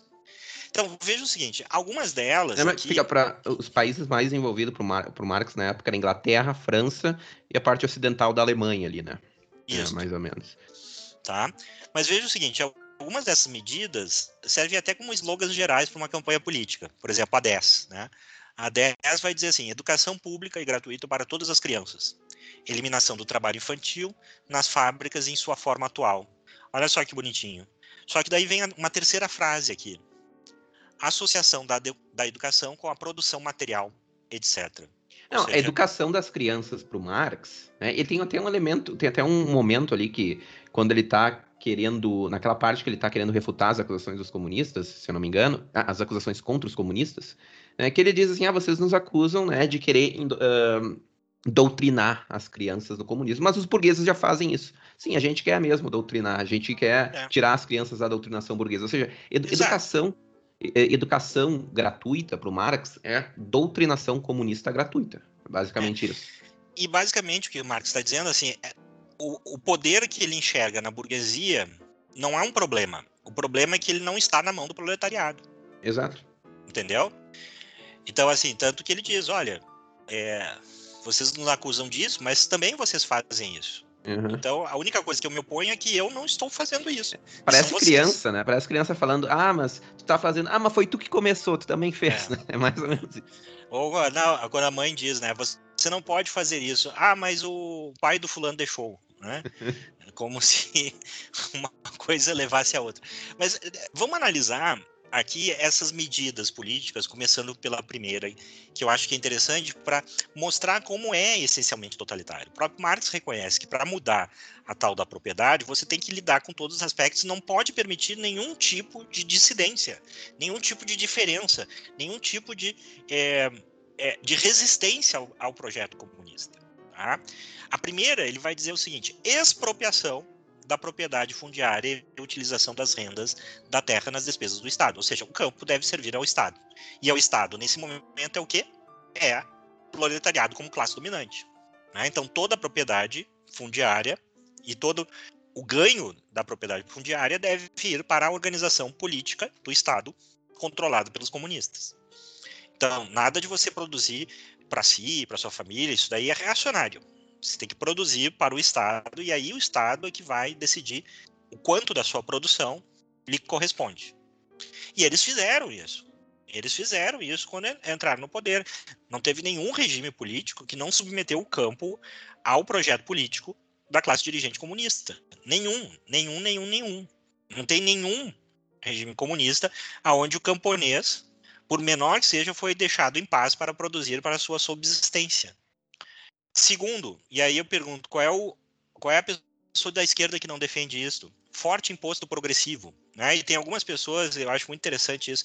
Então, veja o seguinte, algumas delas. Lembra aqui... que fica para os países mais envolvidos Mar, por Marx na época era Inglaterra, França e a parte ocidental da Alemanha ali, né? É, Isso. É, mais ou menos. Tá? Mas veja o seguinte, algumas dessas medidas servem até como slogans gerais para uma campanha política. Por exemplo, a 10, né? A 10 vai dizer assim: educação pública e gratuita para todas as crianças. Eliminação do trabalho infantil nas fábricas em sua forma atual. Olha só que bonitinho. Só que daí vem uma terceira frase aqui: associação da, da educação com a produção material, etc. Não, seja... a educação das crianças para o Marx, né, ele tem até um elemento, tem até um momento ali que, quando ele está querendo, naquela parte que ele está querendo refutar as acusações dos comunistas, se eu não me engano, as acusações contra os comunistas, né, que ele diz assim, ah, vocês nos acusam, né, de querer uh, doutrinar as crianças do comunismo, mas os burgueses já fazem isso. Sim, a gente quer mesmo doutrinar, a gente quer é. tirar as crianças da doutrinação burguesa, ou seja, ed Exato. educação educação gratuita para o Marx é doutrinação comunista gratuita. Basicamente é. isso. E basicamente o que o Marx está dizendo assim, é, o, o poder que ele enxerga na burguesia não é um problema. O problema é que ele não está na mão do proletariado. Exato. Entendeu? Então, assim, tanto que ele diz, olha, é, vocês nos acusam disso, mas também vocês fazem isso. Uhum. Então, a única coisa que eu me oponho é que eu não estou fazendo isso. Parece criança, né? Parece criança falando, ah, mas tu tá fazendo, ah, mas foi tu que começou, tu também fez, é. né? É mais ou menos isso. Ou não, quando a mãe diz, né, você não pode fazer isso. Ah, mas o pai do fulano deixou, né? Como se uma coisa levasse a outra. Mas eh, vamos analisar aqui essas medidas políticas, começando pela primeira, que eu acho que é interessante para mostrar como é essencialmente totalitário. O próprio Marx reconhece que para mudar a tal da propriedade, você tem que lidar com todos os aspectos, não pode permitir nenhum tipo de dissidência, nenhum tipo de diferença, nenhum tipo de, é, é, de resistência ao, ao projeto comunista. Tá? A primeira, ele vai dizer o seguinte: expropriação da propriedade fundiária e utilização das rendas da terra nas despesas do Estado. Ou seja, o campo deve servir ao Estado. E ao Estado, nesse momento, é o quê? É proletariado como classe dominante. Né? Então, toda a propriedade fundiária e todo o ganho da propriedade fundiária deve ir para a organização política do Estado controlada pelos comunistas. Então, nada de você produzir para si, para sua família, isso daí é reacionário. Você tem que produzir para o Estado, e aí o Estado é que vai decidir o quanto da sua produção lhe corresponde. E eles fizeram isso. Eles fizeram isso quando entraram no poder. Não teve nenhum regime político que não submeteu o campo ao projeto político da classe dirigente comunista. Nenhum, nenhum, nenhum, nenhum. Não tem nenhum regime comunista aonde o camponês, por menor que seja, foi deixado em paz para produzir para sua subsistência. Segundo, e aí eu pergunto, qual é, o, qual é a pessoa da esquerda que não defende isso? Forte imposto progressivo. Né? E tem algumas pessoas, eu acho muito interessante isso,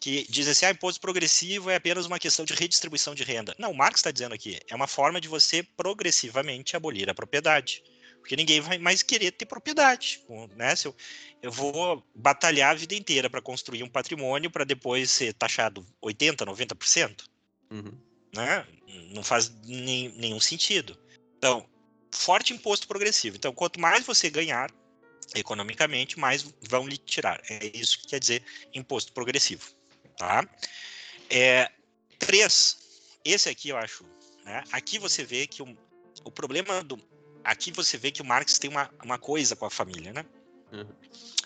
que dizem assim, ah, imposto progressivo é apenas uma questão de redistribuição de renda. Não, o Marx está dizendo aqui, é uma forma de você progressivamente abolir a propriedade. Porque ninguém vai mais querer ter propriedade. Né? Se eu, eu vou batalhar a vida inteira para construir um patrimônio para depois ser taxado 80%, 90%. Uhum. Né? Não faz nem, nenhum sentido. Então, forte imposto progressivo. Então, quanto mais você ganhar economicamente, mais vão lhe tirar. É isso que quer dizer imposto progressivo. Tá? É, três. Esse aqui eu acho. Né? Aqui você vê que o, o problema do. Aqui você vê que o Marx tem uma, uma coisa com a família, né? Uhum.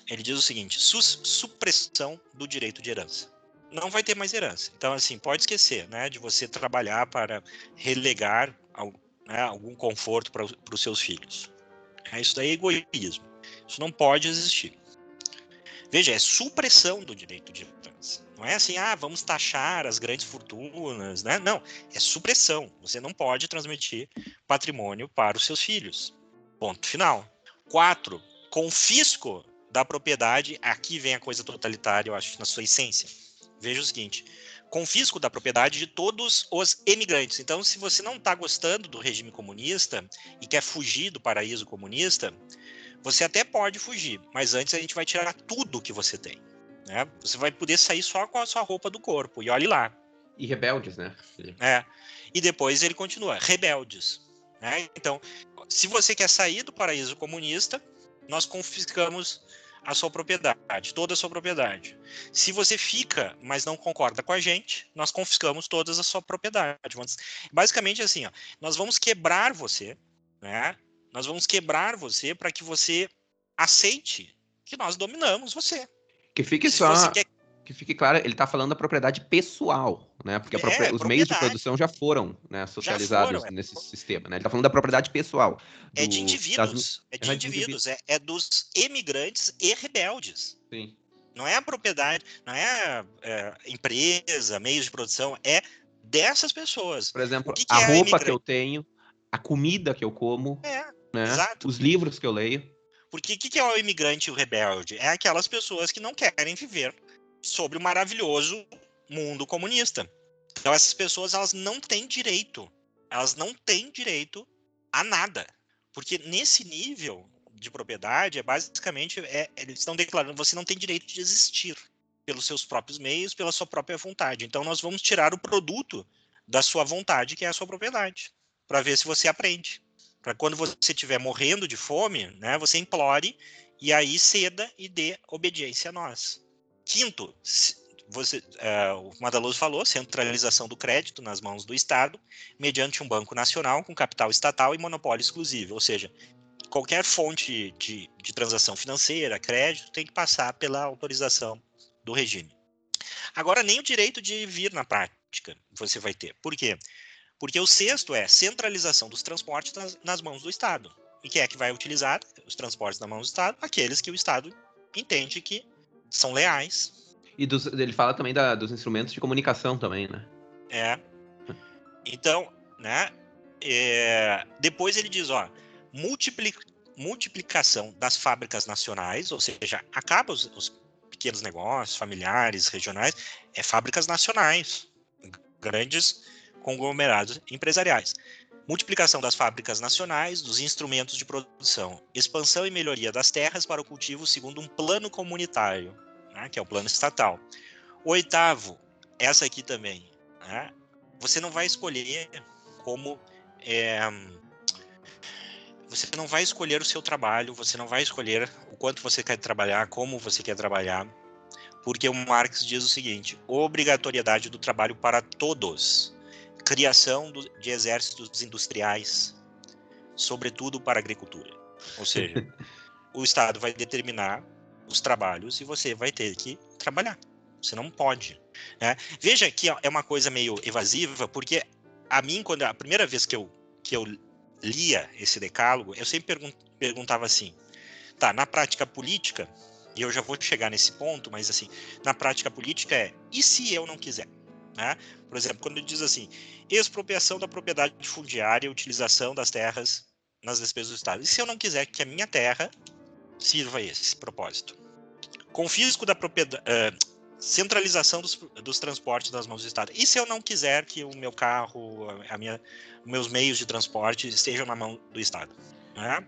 Ele diz o seguinte: supressão do direito de herança. Não vai ter mais herança. Então, assim, pode esquecer, né, de você trabalhar para relegar né, algum conforto para os seus filhos. É, isso daí é egoísmo. Isso não pode existir. Veja, é supressão do direito de herança. Não é assim, ah, vamos taxar as grandes fortunas, né? Não, é supressão. Você não pode transmitir patrimônio para os seus filhos. Ponto final. Quatro, confisco da propriedade. Aqui vem a coisa totalitária, eu acho, na sua essência. Veja o seguinte: confisco da propriedade de todos os emigrantes. Então, se você não está gostando do regime comunista e quer fugir do paraíso comunista, você até pode fugir, mas antes a gente vai tirar tudo que você tem. Né? Você vai poder sair só com a sua roupa do corpo, e olhe lá. E rebeldes, né? É. E depois ele continua, rebeldes. Né? Então, se você quer sair do paraíso comunista, nós confiscamos a sua propriedade, toda a sua propriedade. Se você fica, mas não concorda com a gente, nós confiscamos toda a sua propriedade. Basicamente assim, ó, nós vamos quebrar você, né? Nós vamos quebrar você para que você aceite que nós dominamos você. Que fique Se só quer que fique claro, ele está falando da propriedade pessoal, né? Porque é, os meios de produção já foram né, socializados foram, é. nesse sistema, né? Ele está falando da propriedade pessoal. Do, é de indivíduos, das... é de é indivíduos, é, é, dos emigrantes e rebeldes. Sim. Não é a propriedade, não é, é empresa, meios de produção, é dessas pessoas. Por exemplo, que que a é roupa que eu tenho, a comida que eu como, né? os livros que eu leio. Porque o que, que é o imigrante e o rebelde? É aquelas pessoas que não querem viver sobre o maravilhoso mundo comunista. Então essas pessoas elas não têm direito, elas não têm direito a nada, porque nesse nível de propriedade é basicamente é, eles estão declarando você não tem direito de existir pelos seus próprios meios, pela sua própria vontade. Então nós vamos tirar o produto da sua vontade, que é a sua propriedade, para ver se você aprende. Para quando você estiver morrendo de fome, né, você implore e aí ceda e dê obediência a nós. Quinto, você, é, o Madaloso falou, centralização do crédito nas mãos do Estado, mediante um banco nacional com capital estatal e monopólio exclusivo, ou seja, qualquer fonte de, de transação financeira, crédito, tem que passar pela autorização do regime. Agora, nem o direito de vir na prática você vai ter. Por quê? Porque o sexto é centralização dos transportes nas, nas mãos do Estado. E quem é que vai utilizar os transportes na mão do Estado? Aqueles que o Estado entende que são leais. E dos, ele fala também da, dos instrumentos de comunicação também, né? É. Então, né? É, depois ele diz, ó, multipli, multiplicação das fábricas nacionais, ou seja, acaba os, os pequenos negócios, familiares, regionais, é fábricas nacionais, grandes conglomerados empresariais. Multiplicação das fábricas nacionais, dos instrumentos de produção, expansão e melhoria das terras para o cultivo segundo um plano comunitário, né, que é o plano estatal. Oitavo, essa aqui também, né, você não vai escolher como é, você não vai escolher o seu trabalho, você não vai escolher o quanto você quer trabalhar, como você quer trabalhar, porque o Marx diz o seguinte: obrigatoriedade do trabalho para todos criação do, de exércitos industriais, sobretudo para a agricultura. Ou seja, o Estado vai determinar os trabalhos e você vai ter que trabalhar. Você não pode. Né? Veja que é uma coisa meio evasiva, porque a mim, quando a primeira vez que eu, que eu lia esse decálogo, eu sempre pergun perguntava assim: tá, na prática política, e eu já vou chegar nesse ponto, mas assim, na prática política é: e se eu não quiser? Né? Por exemplo, quando diz assim, expropriação da propriedade fundiária utilização das terras nas despesas do Estado. E se eu não quiser que a minha terra sirva a esse propósito? Confisco da propriedade, uh, centralização dos, dos, transportes das mãos do Estado. E se eu não quiser que o meu carro, a minha, meus meios de transporte estejam na mão do Estado? Né?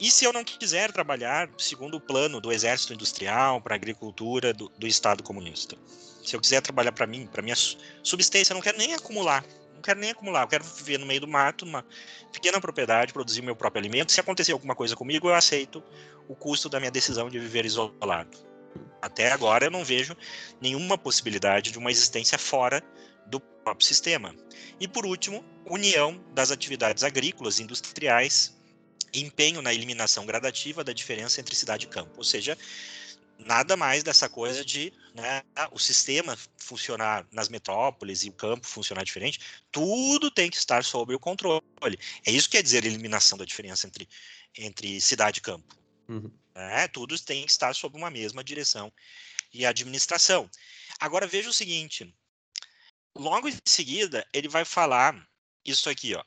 E se eu não quiser trabalhar segundo o plano do exército industrial, para a agricultura do, do Estado comunista? Se eu quiser trabalhar para mim, para minha subsistência, eu não quero nem acumular. Não quero nem acumular, eu quero viver no meio do mato, numa pequena propriedade, produzir meu próprio alimento. Se acontecer alguma coisa comigo, eu aceito o custo da minha decisão de viver isolado. Até agora eu não vejo nenhuma possibilidade de uma existência fora do próprio sistema. E por último, união das atividades agrícolas e industriais empenho na eliminação gradativa da diferença entre cidade e campo. Ou seja, nada mais dessa coisa de né, o sistema funcionar nas metrópoles e o campo funcionar diferente, tudo tem que estar sob o controle. É isso que quer dizer eliminação da diferença entre, entre cidade e campo. Uhum. É, tudo tem que estar sob uma mesma direção e administração. Agora veja o seguinte: logo em seguida, ele vai falar isso aqui, ó,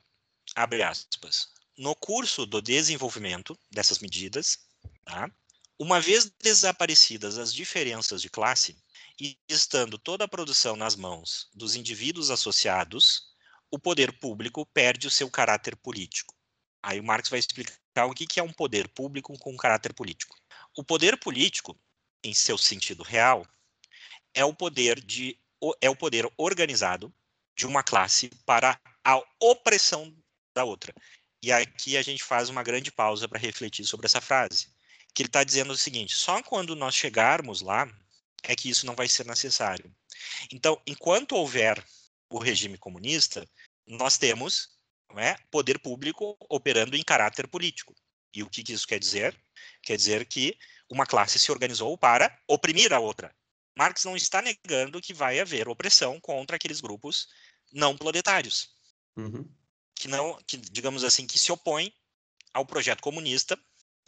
abre aspas no curso do desenvolvimento dessas medidas, tá? Uma vez desaparecidas as diferenças de classe e estando toda a produção nas mãos dos indivíduos associados, o poder público perde o seu caráter político. Aí o Marx vai explicar o que é um poder público com caráter político. O poder político, em seu sentido real, é o poder de é o poder organizado de uma classe para a opressão da outra. E aqui a gente faz uma grande pausa para refletir sobre essa frase, que ele está dizendo o seguinte: só quando nós chegarmos lá é que isso não vai ser necessário. Então, enquanto houver o regime comunista, nós temos é, poder público operando em caráter político. E o que, que isso quer dizer? Quer dizer que uma classe se organizou para oprimir a outra. Marx não está negando que vai haver opressão contra aqueles grupos não proletários. Uhum que não, que, digamos assim, que se opõe ao projeto comunista,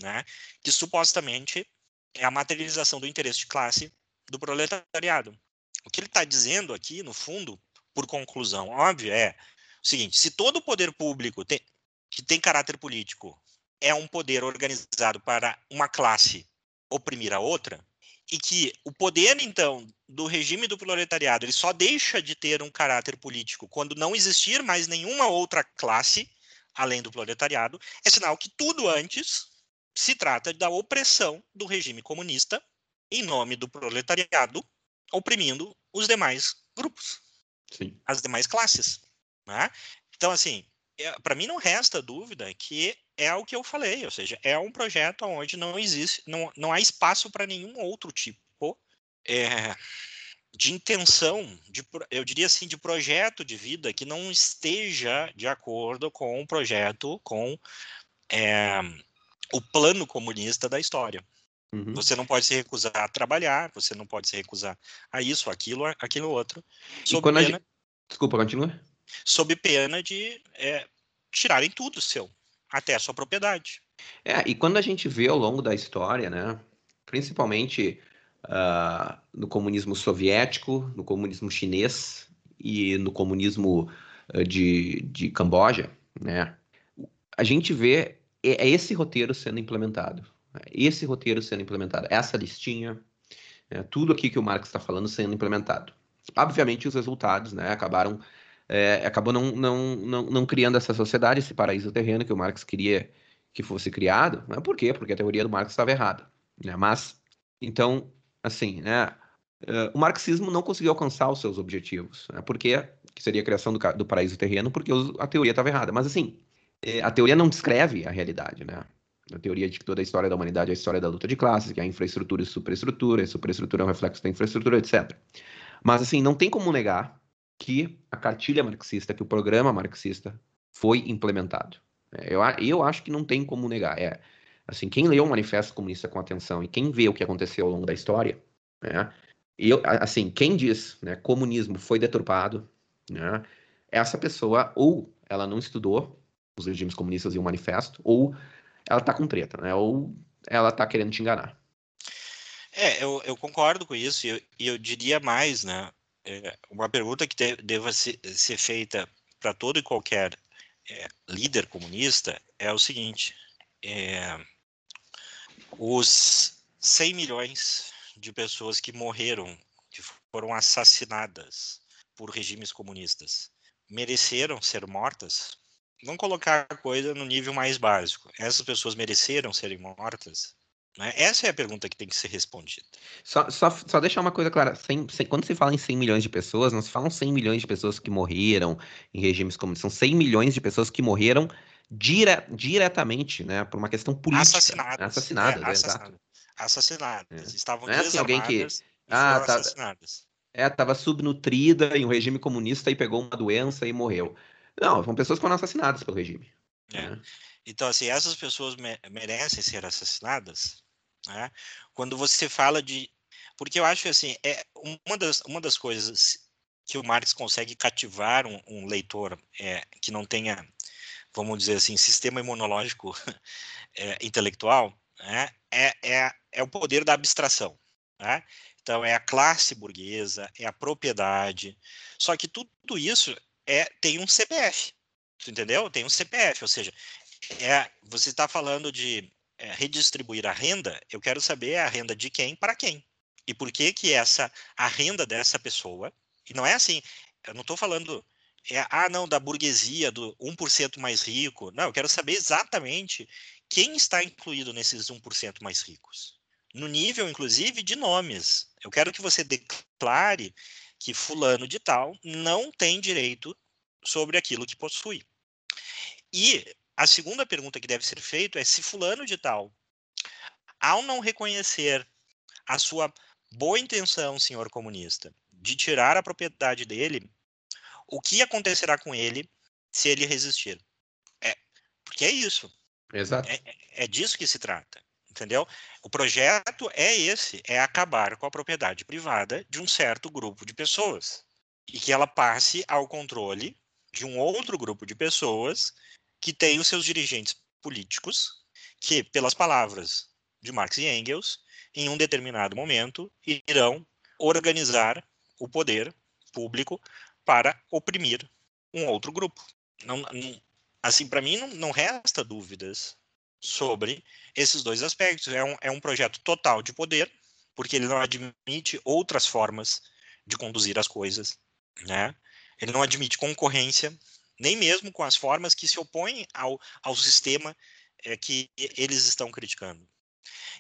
né, que supostamente é a materialização do interesse de classe do proletariado. O que ele está dizendo aqui, no fundo, por conclusão óbvia, é o seguinte: se todo o poder público tem, que tem caráter político é um poder organizado para uma classe oprimir a outra, e que o poder, então, do regime do proletariado, ele só deixa de ter um caráter político quando não existir mais nenhuma outra classe além do proletariado, é sinal que tudo antes se trata da opressão do regime comunista em nome do proletariado, oprimindo os demais grupos, Sim. as demais classes. Né? Então, assim, é, para mim não resta dúvida que é o que eu falei, ou seja, é um projeto onde não existe, não, não há espaço para nenhum outro tipo é, de intenção, de, eu diria assim, de projeto de vida que não esteja de acordo com o projeto, com é, o plano comunista da história. Uhum. Você não pode se recusar a trabalhar, você não pode se recusar a isso, aquilo, aquilo outro. Sob pena, gente... Desculpa, continua. Sob pena de é, tirarem tudo seu até a sua propriedade. É, e quando a gente vê ao longo da história, né, principalmente uh, no comunismo soviético, no comunismo chinês e no comunismo uh, de, de Camboja, né, a gente vê é, é esse roteiro sendo implementado, né, esse roteiro sendo implementado, essa listinha, né, tudo aqui que o Marx está falando sendo implementado. Obviamente, os resultados né, acabaram é, acabou não, não, não, não criando essa sociedade, esse paraíso terreno que o Marx queria que fosse criado. Né? Por quê? Porque a teoria do Marx estava errada. Né? Mas, então, assim, né? Uh, o marxismo não conseguiu alcançar os seus objetivos. Né? Por quê? Que seria a criação do, do paraíso terreno, porque a teoria estava errada. Mas, assim, é, a teoria não descreve a realidade, né? A teoria de que toda a história da humanidade é a história da luta de classes, que a infraestrutura e superestrutura, a superestrutura é um reflexo da infraestrutura, etc. Mas, assim, não tem como negar que a cartilha marxista, que o programa marxista foi implementado. É, eu, eu acho que não tem como negar. É, assim, quem leu o Manifesto Comunista com atenção e quem vê o que aconteceu ao longo da história, né, eu, assim, quem diz, né, comunismo foi deturpado, né, essa pessoa ou ela não estudou os regimes comunistas e o manifesto, ou ela tá com treta, né, ou ela tá querendo te enganar. É, eu, eu concordo com isso, e eu, eu diria mais, né, é, uma pergunta que de, deva ser, ser feita para todo e qualquer é, líder comunista é o seguinte: é, os 100 milhões de pessoas que morreram, que foram assassinadas por regimes comunistas, mereceram ser mortas? Vamos colocar a coisa no nível mais básico. Essas pessoas mereceram serem mortas? Né? Essa é a pergunta que tem que ser respondida. Só, só, só deixar uma coisa clara: 100, 100, quando se fala em 100 milhões de pessoas, não se falam 100 milhões de pessoas que morreram em regimes comunistas, são 100 milhões de pessoas que morreram dire, diretamente, né, por uma questão política. Assassinadas. Assassinadas, é, exato. Assassinadas. É. Estavam não é assim alguém que ah, tá, assassinadas. É, estava subnutrida em um regime comunista e pegou uma doença e morreu. Não, são pessoas que foram assassinadas pelo regime. É. Né? Então, assim, essas pessoas me merecem ser assassinadas, né? Quando você fala de... Porque eu acho, assim, é uma das, uma das coisas que o Marx consegue cativar um, um leitor é, que não tenha, vamos dizer assim, sistema imunológico é, intelectual, né? é, é, é o poder da abstração. Né? Então, é a classe burguesa, é a propriedade. Só que tudo isso é, tem um CPF, entendeu? Tem um CPF, ou seja, é, você está falando de é, redistribuir a renda, eu quero saber a renda de quem para quem. E por que que essa, a renda dessa pessoa, e não é assim, eu não estou falando, é, ah, não, da burguesia, do 1% mais rico. Não, eu quero saber exatamente quem está incluído nesses 1% mais ricos. No nível, inclusive, de nomes. Eu quero que você declare que fulano de tal não tem direito sobre aquilo que possui. E a segunda pergunta que deve ser feita é se fulano de tal, ao não reconhecer a sua boa intenção, senhor comunista, de tirar a propriedade dele, o que acontecerá com ele se ele resistir? É, porque é isso. Exato. É, é disso que se trata, entendeu? O projeto é esse, é acabar com a propriedade privada de um certo grupo de pessoas e que ela passe ao controle de um outro grupo de pessoas que tem os seus dirigentes políticos, que, pelas palavras de Marx e Engels, em um determinado momento, irão organizar o poder público para oprimir um outro grupo. Não, não, assim, para mim, não, não, resta dúvidas sobre esses dois aspectos. É um, é um projeto total de poder, porque ele não admite outras formas de conduzir as coisas, né? Ele não admite concorrência, nem mesmo com as formas que se opõem ao, ao sistema é, que eles estão criticando.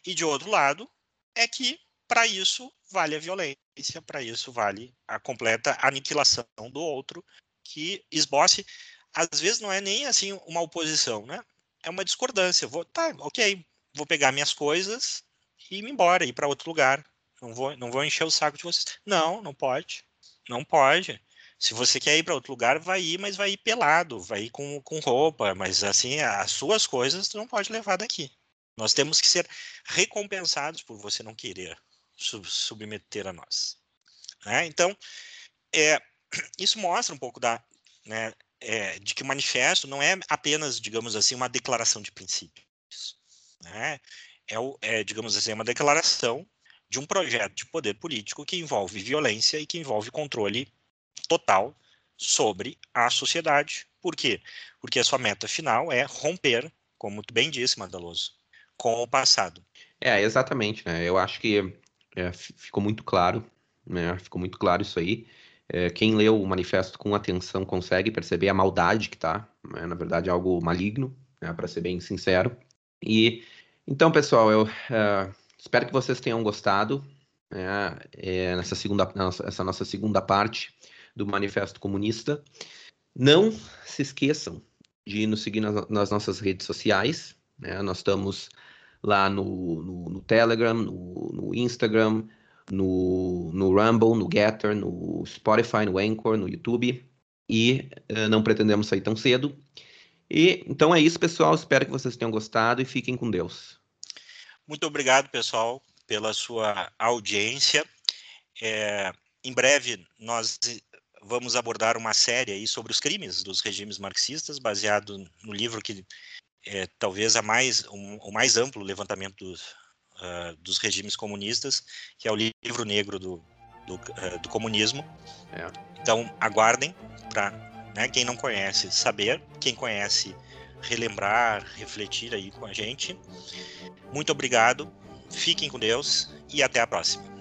E de outro lado, é que para isso vale a violência, para isso vale a completa aniquilação do outro, que esboce, às vezes não é nem assim uma oposição, né? É uma discordância. Vou, tá, ok, vou pegar minhas coisas e ir embora, ir para outro lugar. Não vou, não vou encher o saco de vocês. Não, não pode. Não pode. Se você quer ir para outro lugar, vai ir, mas vai ir pelado, vai ir com, com roupa, mas assim, as suas coisas tu não pode levar daqui. Nós temos que ser recompensados por você não querer sub submeter a nós. Né? Então, é, isso mostra um pouco da, né, é, de que o manifesto não é apenas, digamos assim, uma declaração de princípios. Né? É, é, digamos assim, uma declaração de um projeto de poder político que envolve violência e que envolve controle total sobre a sociedade. Por quê? Porque a sua meta final é romper, como tu bem disse, Mandaloso, com o passado. É, exatamente, né? Eu acho que é, ficou muito claro, né? Ficou muito claro isso aí. É, quem leu o manifesto com atenção consegue perceber a maldade que tá, né? na verdade é algo maligno, né? para ser bem sincero. E então, pessoal, eu uh, espero que vocês tenham gostado né? é, nessa segunda, essa nossa segunda parte do Manifesto Comunista. Não se esqueçam de nos seguir nas, nas nossas redes sociais. Né? Nós estamos lá no, no, no Telegram, no, no, Instagram, no, no Rumble, no Getter, no Spotify, no Anchor, no YouTube. E uh, não pretendemos sair tão cedo. E então é isso, pessoal. Espero que vocês tenham gostado e fiquem com Deus. Muito obrigado, pessoal, pela sua audiência. É, em breve nós vamos abordar uma série aí sobre os crimes dos regimes marxistas, baseado no livro que é talvez a mais, um, o mais amplo levantamento dos, uh, dos regimes comunistas, que é o livro negro do, do, uh, do comunismo. É. Então, aguardem para né, quem não conhece saber, quem conhece relembrar, refletir aí com a gente. Muito obrigado, fiquem com Deus e até a próxima.